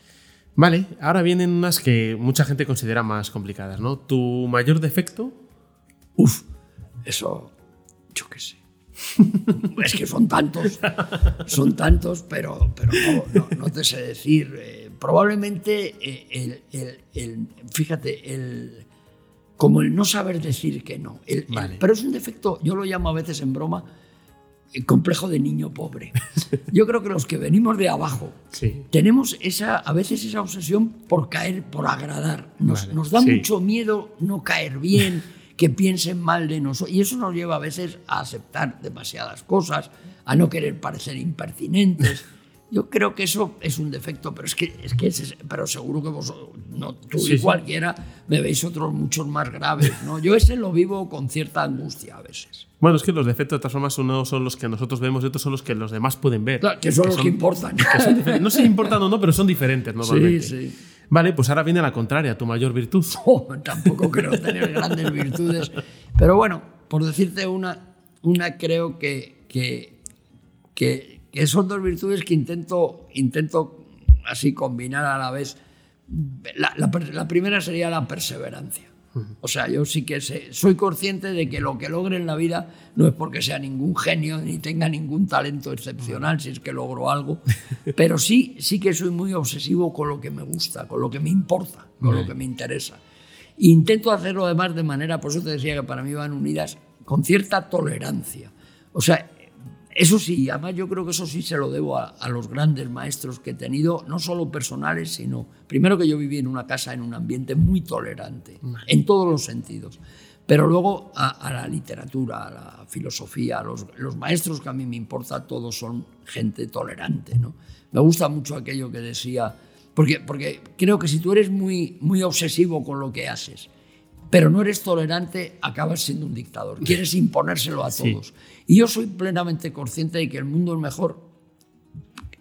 Vale, ahora vienen unas que mucha gente considera más complicadas, ¿no? ¿Tu mayor defecto? Uf, eso, yo qué sé. es que son tantos, son tantos, pero, pero no, te sé decir. Eh, probablemente eh, el, fíjate, el, como el no saber decir que no. pero es un defecto, yo lo llamo a veces en broma, el complejo de niño pobre. Yo creo que los que venimos de abajo tenemos esa, a veces esa obsesión por caer, por agradar. Nos, nos da mucho miedo no caer bien, que piensen mal de nosotros. Y eso nos lleva a veces a aceptar demasiadas cosas, a no querer parecer impertinentes. Yo creo que eso es un defecto, pero es que, es que pero seguro que vos, no, tú y cualquiera, me veis otros muchos más graves. ¿no? Yo ese lo vivo con cierta angustia a veces. Bueno, es que los defectos de todas formas uno son los que nosotros vemos y otros son los que los demás pueden ver. Claro, que son los que importan. no sé si importan o no, pero son diferentes normalmente. Sí, sí. Vale, pues ahora viene la contraria, tu mayor virtud. Oh, tampoco creo tener grandes virtudes. Pero bueno, por decirte una, una creo que, que, que que son dos virtudes que intento, intento así combinar a la vez. La, primera sería la perseverancia. O sea, yo sí que sé, soy consciente de que lo que logre en la vida no es porque sea ningún genio ni tenga ningún talento excepcional, si es que logro algo, pero sí, sí que soy muy obsesivo con lo que me gusta, con lo que me importa, con lo que me interesa. Intento hacerlo además de manera, por eso te decía que para mí van unidas, con cierta tolerancia. O sea, eso sí, además yo creo que eso sí se lo debo a, los grandes maestros que he tenido, no solo personales, sino, primero que yo viví en una casa, en un ambiente muy tolerante, en todos los sentidos, pero luego a, la literatura, a la filosofía, a los, maestros que a mí me importa, todos son gente tolerante. ¿no? Me gusta mucho aquello que decía, porque, porque creo que si tú eres muy, muy obsesivo con lo que haces, pero no eres tolerante, acabas siendo un dictador. Quieres imponérselo a todos. Y yo soy plenamente consciente de que el mundo es mejor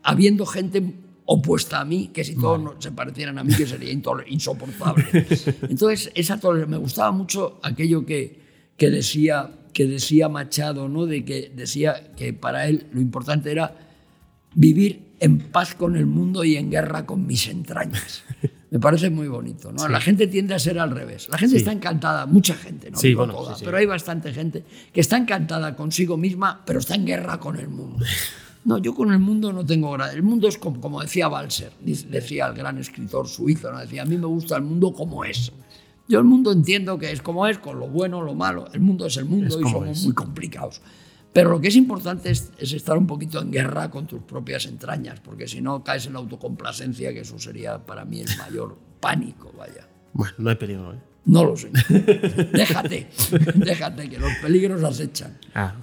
habiendo gente opuesta a mí, que si todos se parecieran a mí, que sería insoportable. Entonces, esa me gustaba mucho aquello que, que, decía, que decía Machado, ¿no? de que decía que para él lo importante era vivir en paz con el mundo y en guerra con mis entrañas. Me parece muy bonito. ¿no? La gente tiende a ser al revés. La gente está encantada, mucha gente, no digo toda, pero hay bastante gente que está encantada consigo misma, pero está en guerra con el mundo. No, yo con el mundo no tengo. El mundo es como, como decía Balser, decía el gran escritor suizo, ¿no? decía, a mí me gusta el mundo como es. Yo el mundo entiendo que es como es, con lo bueno, lo malo. El mundo es el mundo y somos muy complicados. Pero lo que es importante es, estar un poquito en guerra con tus propias entrañas, porque si no caes en la autocomplacencia, que eso sería para mí el mayor pánico, vaya. Bueno, no hay peligro, ¿eh? No lo sé. déjate, déjate, que los peligros acechan. Ah.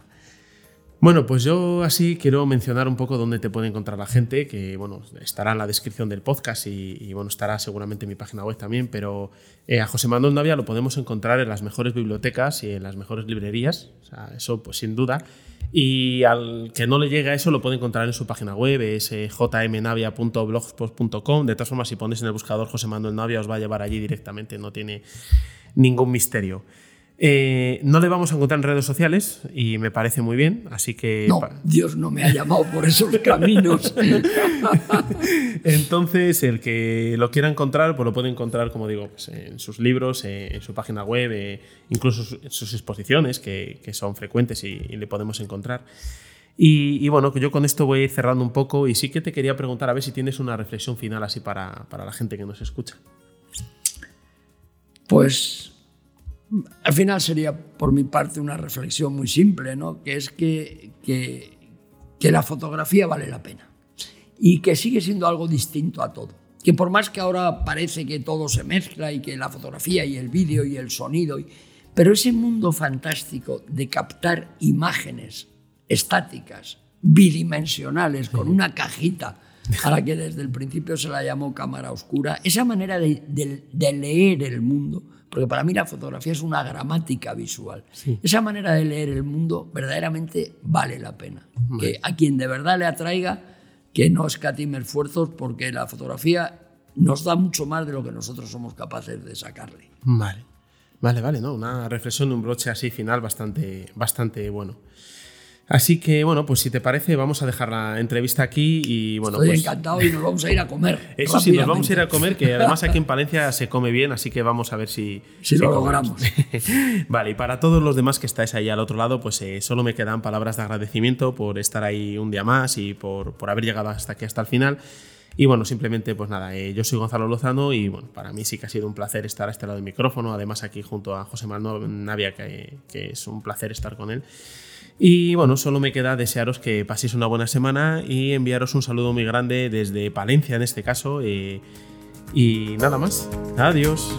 Bueno, pues yo así quiero mencionar un poco dónde te puede encontrar la gente, que bueno, estará en la descripción del podcast y, bueno, estará seguramente en mi página web también, pero eh, a José Manuel Navia lo podemos encontrar en las mejores bibliotecas y en las mejores librerías, o sea, eso pues sin duda. Y al que no le llegue a eso lo puede encontrar en su página web, es eh, jmnavia.blogspot.com. De todas formas, si pones en el buscador José Manuel Navia os va a llevar allí directamente, no tiene ningún misterio. Eh, no le vamos a encontrar en redes sociales y me parece muy bien, así que... No, Dios no me ha llamado por esos caminos. Entonces, el que lo quiera encontrar, pues lo puede encontrar, como digo, pues, en sus libros, en su página web, eh, incluso en sus exposiciones, que, son frecuentes y, le podemos encontrar. Y, bueno, yo con esto voy cerrando un poco y sí que te quería preguntar a ver si tienes una reflexión final así para, para la gente que nos escucha. Pues al final sería por mi parte una reflexión muy simple, ¿no? que es que, que, que, la fotografía vale la pena y que sigue siendo algo distinto a todo. Que por más que ahora parece que todo se mezcla y que la fotografía y el vídeo y el sonido, pero ese mundo fantástico de captar imágenes estáticas, bidimensionales, con una cajita a la que desde el principio se la llamó cámara oscura, esa manera de, de leer el mundo, porque para mí la fotografía es una gramática visual. Esa manera de leer el mundo verdaderamente vale la pena. Que a quien de verdad le atraiga, que no escatime esfuerzos, porque la fotografía nos da mucho más de lo que nosotros somos capaces de sacarle. Vale, vale, vale, ¿no? Una reflexión, un broche así final bastante, bastante bueno. Así que, bueno, pues si te parece, vamos a dejar la entrevista aquí y bueno. Estoy pues encantado y nos vamos a ir a comer. Eso sí, nos vamos a ir a comer, que además aquí en Palencia se come bien, así que vamos a ver si. Si, lo logramos. vale, y para todos los demás que estáis ahí al otro lado, pues eh, solo me quedan palabras de agradecimiento por estar ahí un día más y por, por haber llegado hasta aquí, hasta el final. Y bueno, simplemente, pues nada, eh, yo soy Gonzalo Lozano y bueno, para mí sí que ha sido un placer estar a este lado del micrófono, además aquí junto a José Manuel Navia, que, que es un placer estar con él. Y bueno, solo me queda desearos que paséis una buena semana y enviaros un saludo muy grande desde Palencia en este caso. Eh, y nada más. Adiós.